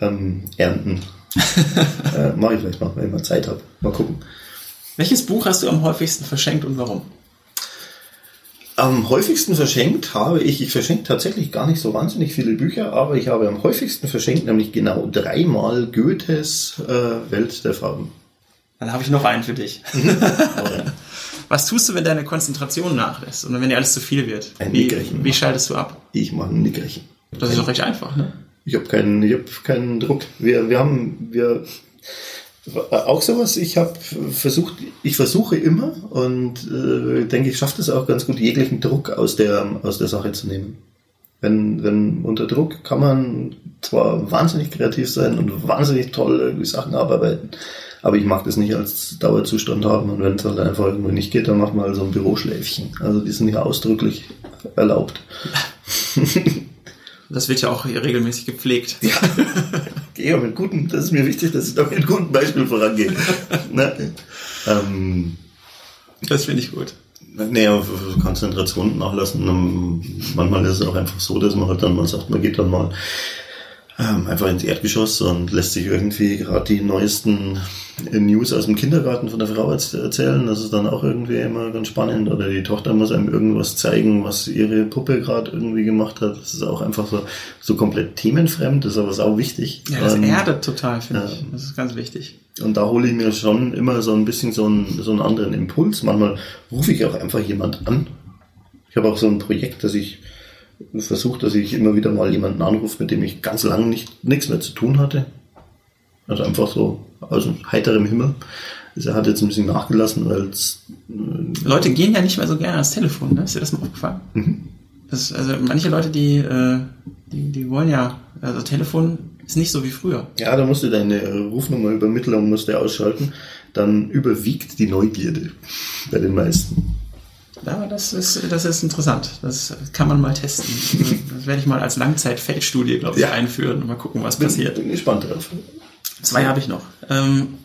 ähm, ernten. äh, Mache ich vielleicht mal, wenn ich mal Zeit habe. Mal gucken. Welches Buch hast du am häufigsten verschenkt und warum? Am häufigsten verschenkt habe ich, ich verschenke tatsächlich gar nicht so wahnsinnig viele Bücher, aber ich habe am häufigsten verschenkt, nämlich genau dreimal Goethes äh, Welt der Farben. Dann habe ich noch einen für dich. Was tust du, wenn deine Konzentration nachlässt und wenn dir alles zu viel wird? Ein wie, Nickerchen. Wie schaltest du ab? Ich mache ein Nickerchen. Das ist doch recht einfach, ne? Ich habe keinen, ich hab keinen Druck. Wir, wir haben, wir auch sowas, ich habe versucht, ich versuche immer und äh, denke, ich schaffe es auch ganz gut, jeglichen Druck aus der, aus der Sache zu nehmen. Wenn, wenn unter Druck kann man zwar wahnsinnig kreativ sein und wahnsinnig toll irgendwie Sachen abarbeiten, aber ich mag das nicht als Dauerzustand haben und wenn es halt einfach irgendwo nicht geht, dann macht man halt so ein Büroschläfchen. Also die sind ja ausdrücklich erlaubt. Das wird ja auch regelmäßig gepflegt. Ja, gehe mit gutem, das ist mir wichtig, dass ich da mit gutem Beispiel vorangehe. ne? ähm, das finde ich gut. Naja, Konzentration nachlassen. Manchmal ist es auch einfach so, dass man halt dann mal sagt, man geht dann mal ähm, einfach ins Erdgeschoss und lässt sich irgendwie gerade die neuesten News aus dem Kindergarten von der Frau erzählen. Das ist dann auch irgendwie immer ganz spannend. Oder die Tochter muss einem irgendwas zeigen, was ihre Puppe gerade irgendwie gemacht hat. Das ist auch einfach so, so komplett themenfremd, das ist aber auch wichtig. Ja, das ähm, erdet total, finde ich. Das ist ganz wichtig. Und da hole ich mir schon immer so ein bisschen so einen, so einen anderen Impuls. Manchmal rufe ich auch einfach jemand an. Ich habe auch so ein Projekt, dass ich versuche, dass ich immer wieder mal jemanden anrufe, mit dem ich ganz lange nicht, nichts mehr zu tun hatte. Also einfach so aus heiterem Himmel. Also er hat jetzt ein bisschen nachgelassen, weil es. Äh, Leute gehen ja nicht mehr so gerne ans Telefon, ne? Ist dir das mal aufgefallen? Mhm. Das, also manche Leute, die, äh, die, die wollen ja, also Telefon ist nicht so wie früher. Ja, da musst du deine Rufnummer übermitteln und musst du ausschalten. Dann überwiegt die Neugierde bei den meisten. Ja, das ist, das ist interessant. Das kann man mal testen. Das werde ich mal als Langzeitfeldstudie, glaube ich, ja. einführen und mal gucken, was bin, passiert. Bin gespannt drauf. Zwei habe ich noch. Ähm,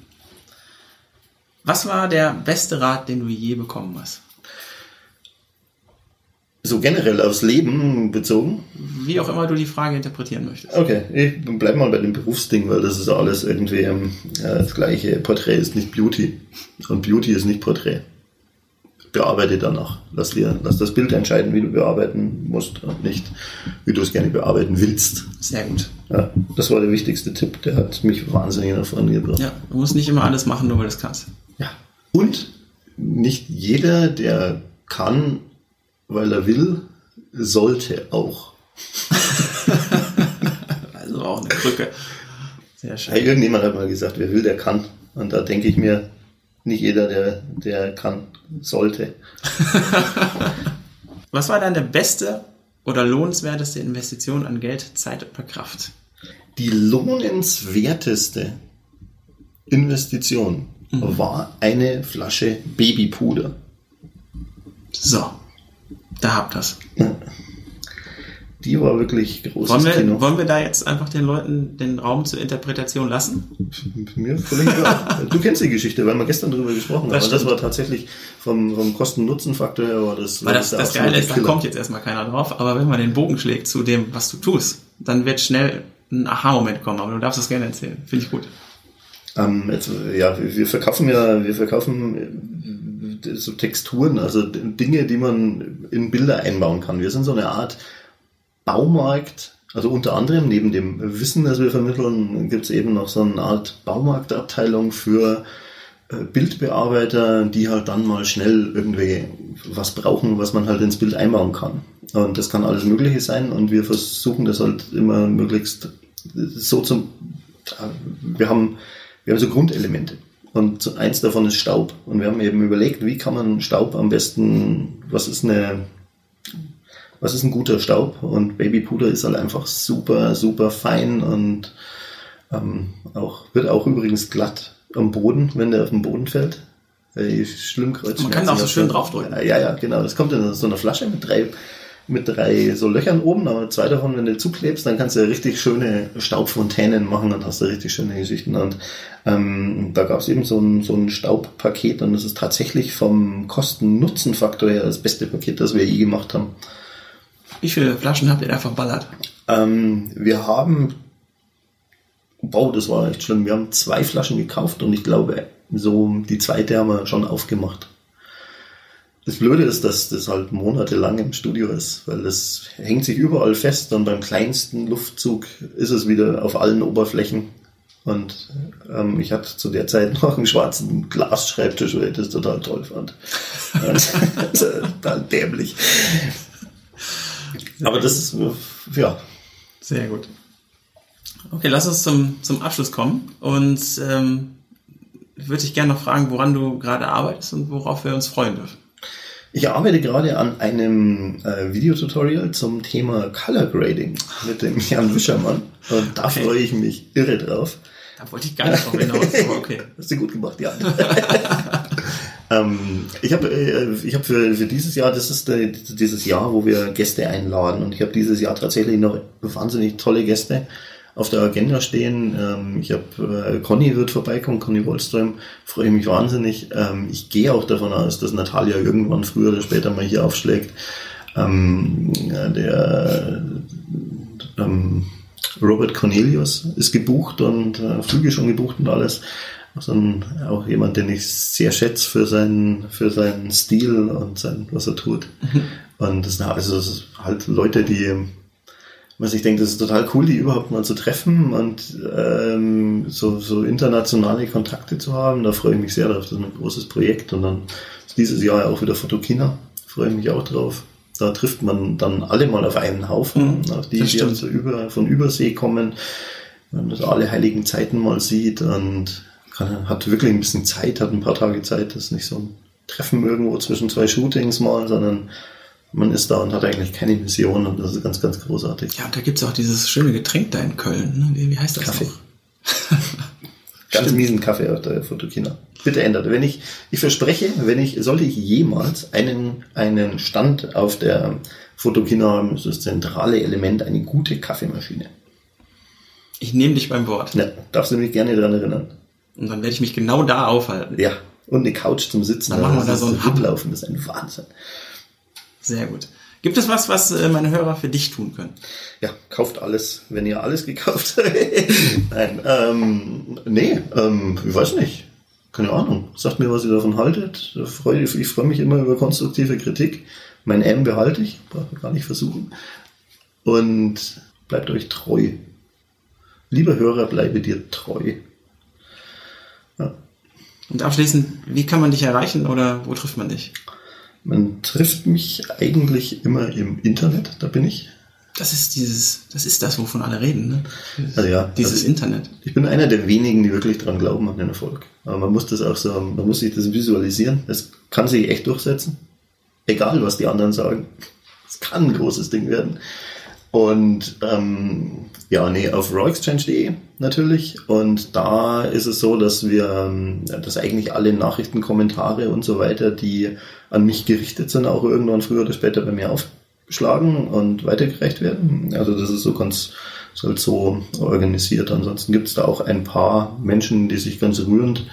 was war der beste Rat, den du je bekommen hast? So generell aufs Leben bezogen? Wie auch immer du die Frage interpretieren möchtest. Okay, ich bleib mal bei dem Berufsding, weil das ist alles irgendwie ähm, das gleiche. Porträt ist nicht Beauty und Beauty ist nicht Porträt bearbeite danach. Lass, dir, lass das Bild entscheiden, wie du bearbeiten musst und nicht, wie du es gerne bearbeiten willst. Sehr gut. Ja, das war der wichtigste Tipp, der hat mich wahnsinnig nach vorne gebracht. Ja, du musst nicht immer alles machen, nur weil du es kannst. Ja. Und nicht jeder, der kann, weil er will, sollte auch. also auch eine Brücke. Sehr schön. Ja, irgendjemand hat mal gesagt, wer will, der kann. Und da denke ich mir, nicht jeder, der, der kann, sollte. Was war deine beste oder lohnenswerteste Investition an Geld, Zeit oder Kraft? Die lohnenswerteste Investition mhm. war eine Flasche Babypuder. So, da habt das. Die war wirklich großes wollen wir, Kino. Wollen wir da jetzt einfach den Leuten den Raum zur Interpretation lassen? Mir völlig klar. Du kennst die Geschichte, weil wir gestern darüber gesprochen das haben. Das war tatsächlich vom, vom Kosten-Nutzen-Faktor her, war das. Weil das, das Geile ist, da kommt jetzt erstmal keiner drauf, aber wenn man den Bogen schlägt zu dem, was du tust, dann wird schnell ein Aha-Moment kommen, aber du darfst das gerne erzählen. Finde ich gut. Ähm, jetzt, ja, wir verkaufen ja, wir verkaufen äh, so Texturen, also Dinge, die man in Bilder einbauen kann. Wir sind so eine Art Baumarkt, also unter anderem neben dem Wissen, das wir vermitteln, gibt es eben noch so eine Art Baumarktabteilung für äh, Bildbearbeiter, die halt dann mal schnell irgendwie was brauchen, was man halt ins Bild einbauen kann. Und das kann alles Mögliche sein und wir versuchen das halt immer möglichst so zum, wir haben, wir haben so Grundelemente. Und eins davon ist Staub. Und wir haben eben überlegt, wie kann man Staub am besten, was ist eine was ist ein guter Staub? Und Babypuder ist halt einfach super, super fein und ähm, auch, wird auch übrigens glatt am Boden, wenn der auf den Boden fällt. ich schlimm Kreuzschmerzen Man kann da auch so schön draufdrücken. Ja, ja, genau. Das kommt in so einer Flasche mit drei, mit drei so Löchern oben, aber zwei davon, wenn du zuklebst, dann kannst du richtig schöne Staubfontänen machen und hast da richtig schöne Geschichten. Und ähm, da gab es eben so ein, so ein Staubpaket und das ist tatsächlich vom Kosten-Nutzen-Faktor her das beste Paket, das wir je gemacht haben. Wie viele Flaschen habt ihr da verballert? Ähm, wir haben, wow, das war echt schlimm. Wir haben zwei Flaschen gekauft und ich glaube, so die zweite haben wir schon aufgemacht. Das Blöde ist, dass das halt monatelang im Studio ist, weil das hängt sich überall fest und beim kleinsten Luftzug ist es wieder auf allen Oberflächen. Und ähm, ich hatte zu der Zeit noch einen schwarzen Glasschreibtisch, weil ich das total toll fand. Total dämlich. Aber das ist, ja, Sehr gut. Okay, lass uns zum, zum Abschluss kommen und ähm, würde ich gerne noch fragen, woran du gerade arbeitest und worauf wir uns freuen dürfen. Ich arbeite gerade an einem äh, Videotutorial zum Thema Color Grading mit dem Jan Wischermann. Und da Okay. freue ich mich irre drauf. Da wollte ich gar nicht drauf hinaus, aber okay. Hast du gut gemacht, Jan. ähm, ich habe äh, hab für, für dieses Jahr, das ist äh, dieses Jahr, wo wir Gäste einladen. Und ich habe dieses Jahr tatsächlich noch wahnsinnig tolle Gäste auf der Agenda stehen. Ähm, ich habe äh, Conny wird vorbeikommen, Conny Wollström, freue mich wahnsinnig. Ähm, ich gehe auch davon aus, dass Natalia irgendwann früher oder später mal hier aufschlägt. Ähm, ja, der ähm, Robert Cornelius ist gebucht und äh, Flüge schon gebucht und alles. Also ein, auch jemand, den ich sehr schätze für seinen, für seinen Stil und sein, was er tut. Und das sind also das ist halt Leute, die, was ich denke, das ist total cool, die überhaupt mal zu treffen und ähm, so, so internationale Kontakte zu haben. Da freue ich mich sehr drauf. Das ist ein großes Projekt. Und dann ist dieses Jahr auch wieder Fotokina. Freue ich mich auch drauf. Da trifft man dann alle mal auf einen Haufen, Mhm, auch die, die also über, von Übersee kommen, wenn man das alle heiligen Zeiten mal sieht und hat wirklich ein bisschen Zeit, hat ein paar Tage Zeit. Das ist nicht so ein Treffen irgendwo zwischen zwei Shootings mal, sondern man ist da und hat eigentlich keine Mission und das ist ganz, ganz großartig. Ja, und da gibt's auch dieses schöne Getränk da in Köln. Ne? Wie, wie heißt das Kaffee. Ganz miesen Kaffee auf der Fotokina. Bitte ändert. Wenn ich, ich verspreche, wenn ich, sollte ich jemals einen, einen Stand auf der Fotokina haben, ist das zentrale Element eine gute Kaffeemaschine. Ich nehme dich beim Wort. Ja, darfst du mich gerne daran erinnern. Und dann werde ich mich genau da aufhalten. Ja. Und eine Couch zum Sitzen. Dann machen wir da Das so ist Hub. Das ist ein Wahnsinn. Sehr gut. Gibt es was, was äh, meine Hörer für dich tun können? Ja, kauft alles, wenn ihr alles gekauft habt. Nein, ähm, nee, ähm, ich weiß nicht. Keine Ahnung. Sagt mir, was ihr davon haltet. Ich ich freue mich immer über konstruktive Kritik. Mein M behalte ich, braucht man gar nicht versuchen. Und bleibt euch treu. Lieber Hörer, bleibe dir treu. Und abschließend, wie kann man dich erreichen oder wo trifft man dich? Man trifft mich eigentlich immer im Internet, da bin ich. Das ist dieses, das ist das, wovon alle reden, ne? Dieses, Also ja, dieses also- Internet. Ich bin einer der wenigen, die wirklich dran glauben an den Erfolg. Aber man muss das auch so, man muss sich das visualisieren. Es kann sich echt durchsetzen. Egal, was die anderen sagen. Es kann ein großes Ding werden. Und ähm, ja, nee, auf rawexchange.de natürlich. Und da ist es so, dass wir, ähm, dass eigentlich alle Nachrichten, Kommentare und so weiter, die an mich gerichtet sind, auch irgendwann früher oder später bei mir aufschlagen und weitergereicht werden. Also das ist so ganz, ist halt so organisiert. Ansonsten gibt es da auch ein paar Menschen, die sich ganz rührend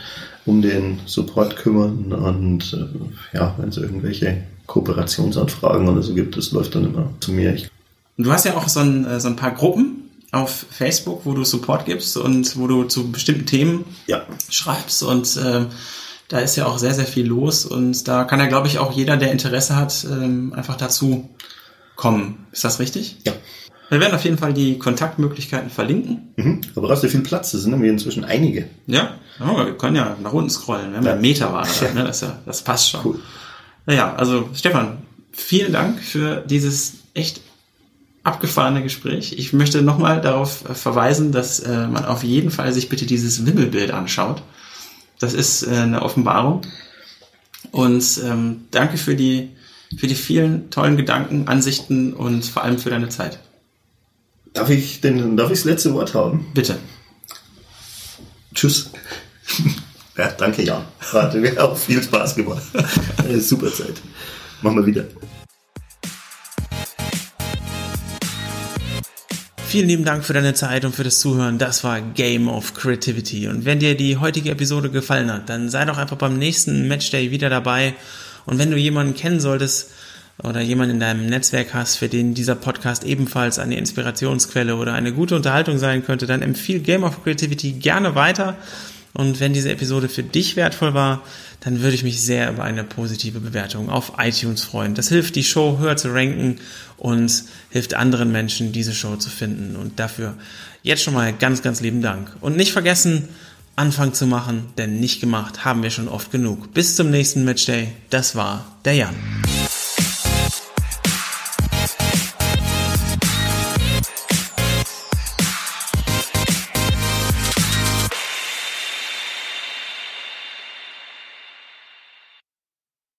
um den Support kümmern und äh, ja, wenn es irgendwelche Kooperationsanfragen oder so gibt, das läuft dann immer zu mir. Ich Und Du hast ja auch so ein, äh, so ein paar Gruppen auf Facebook, wo du Support gibst und wo du zu bestimmten Themen Ja, schreibst und ähm, da ist ja auch sehr, sehr viel los und da kann ja, glaube ich, auch jeder, der Interesse hat, ähm, einfach dazu kommen. Ist das richtig? ja. Wir werden auf jeden Fall die Kontaktmöglichkeiten verlinken. Mhm. Da brauchst du viel Platz, das sind nämlich inzwischen einige. Ja, ja wir können ja nach unten scrollen. Wir haben ja. Meterware, da, ne? das, ja, das passt schon. Cool. Naja, also Stefan, vielen Dank für dieses echt abgefahrene Gespräch. Ich möchte nochmal darauf äh, verweisen, dass äh, man auf jeden Fall sich bitte dieses Wimmelbild anschaut. Das ist äh, eine Offenbarung. Und ähm, danke für die, für die vielen tollen Gedanken, Ansichten und vor allem für deine Zeit. Darf ich, denn, darf ich das letzte Wort haben? Bitte. Tschüss. Ja, danke, Jan. Hat mir auch viel Spaß gemacht. Super Zeit. Machen wir wieder. Vielen lieben Dank für deine Zeit und für das Zuhören. Das war Game of Creativity. Und wenn dir die heutige Episode gefallen hat, dann sei doch einfach beim nächsten Matchday wieder dabei. Und wenn du jemanden kennen solltest oder jemanden in deinem Netzwerk hast, für den dieser Podcast ebenfalls eine Inspirationsquelle oder eine gute Unterhaltung sein könnte, dann empfiehl Game of Creativity gerne weiter. Und wenn diese Episode für dich wertvoll war, dann würde ich mich sehr über eine positive Bewertung auf iTunes freuen. Das hilft, die Show höher zu ranken und hilft anderen Menschen, diese Show zu finden. Und dafür jetzt schon mal ganz, ganz lieben Dank. Und nicht vergessen, Anfang zu machen, denn nicht gemacht haben wir schon oft genug. Bis zum nächsten Matchday. Das war der Jan.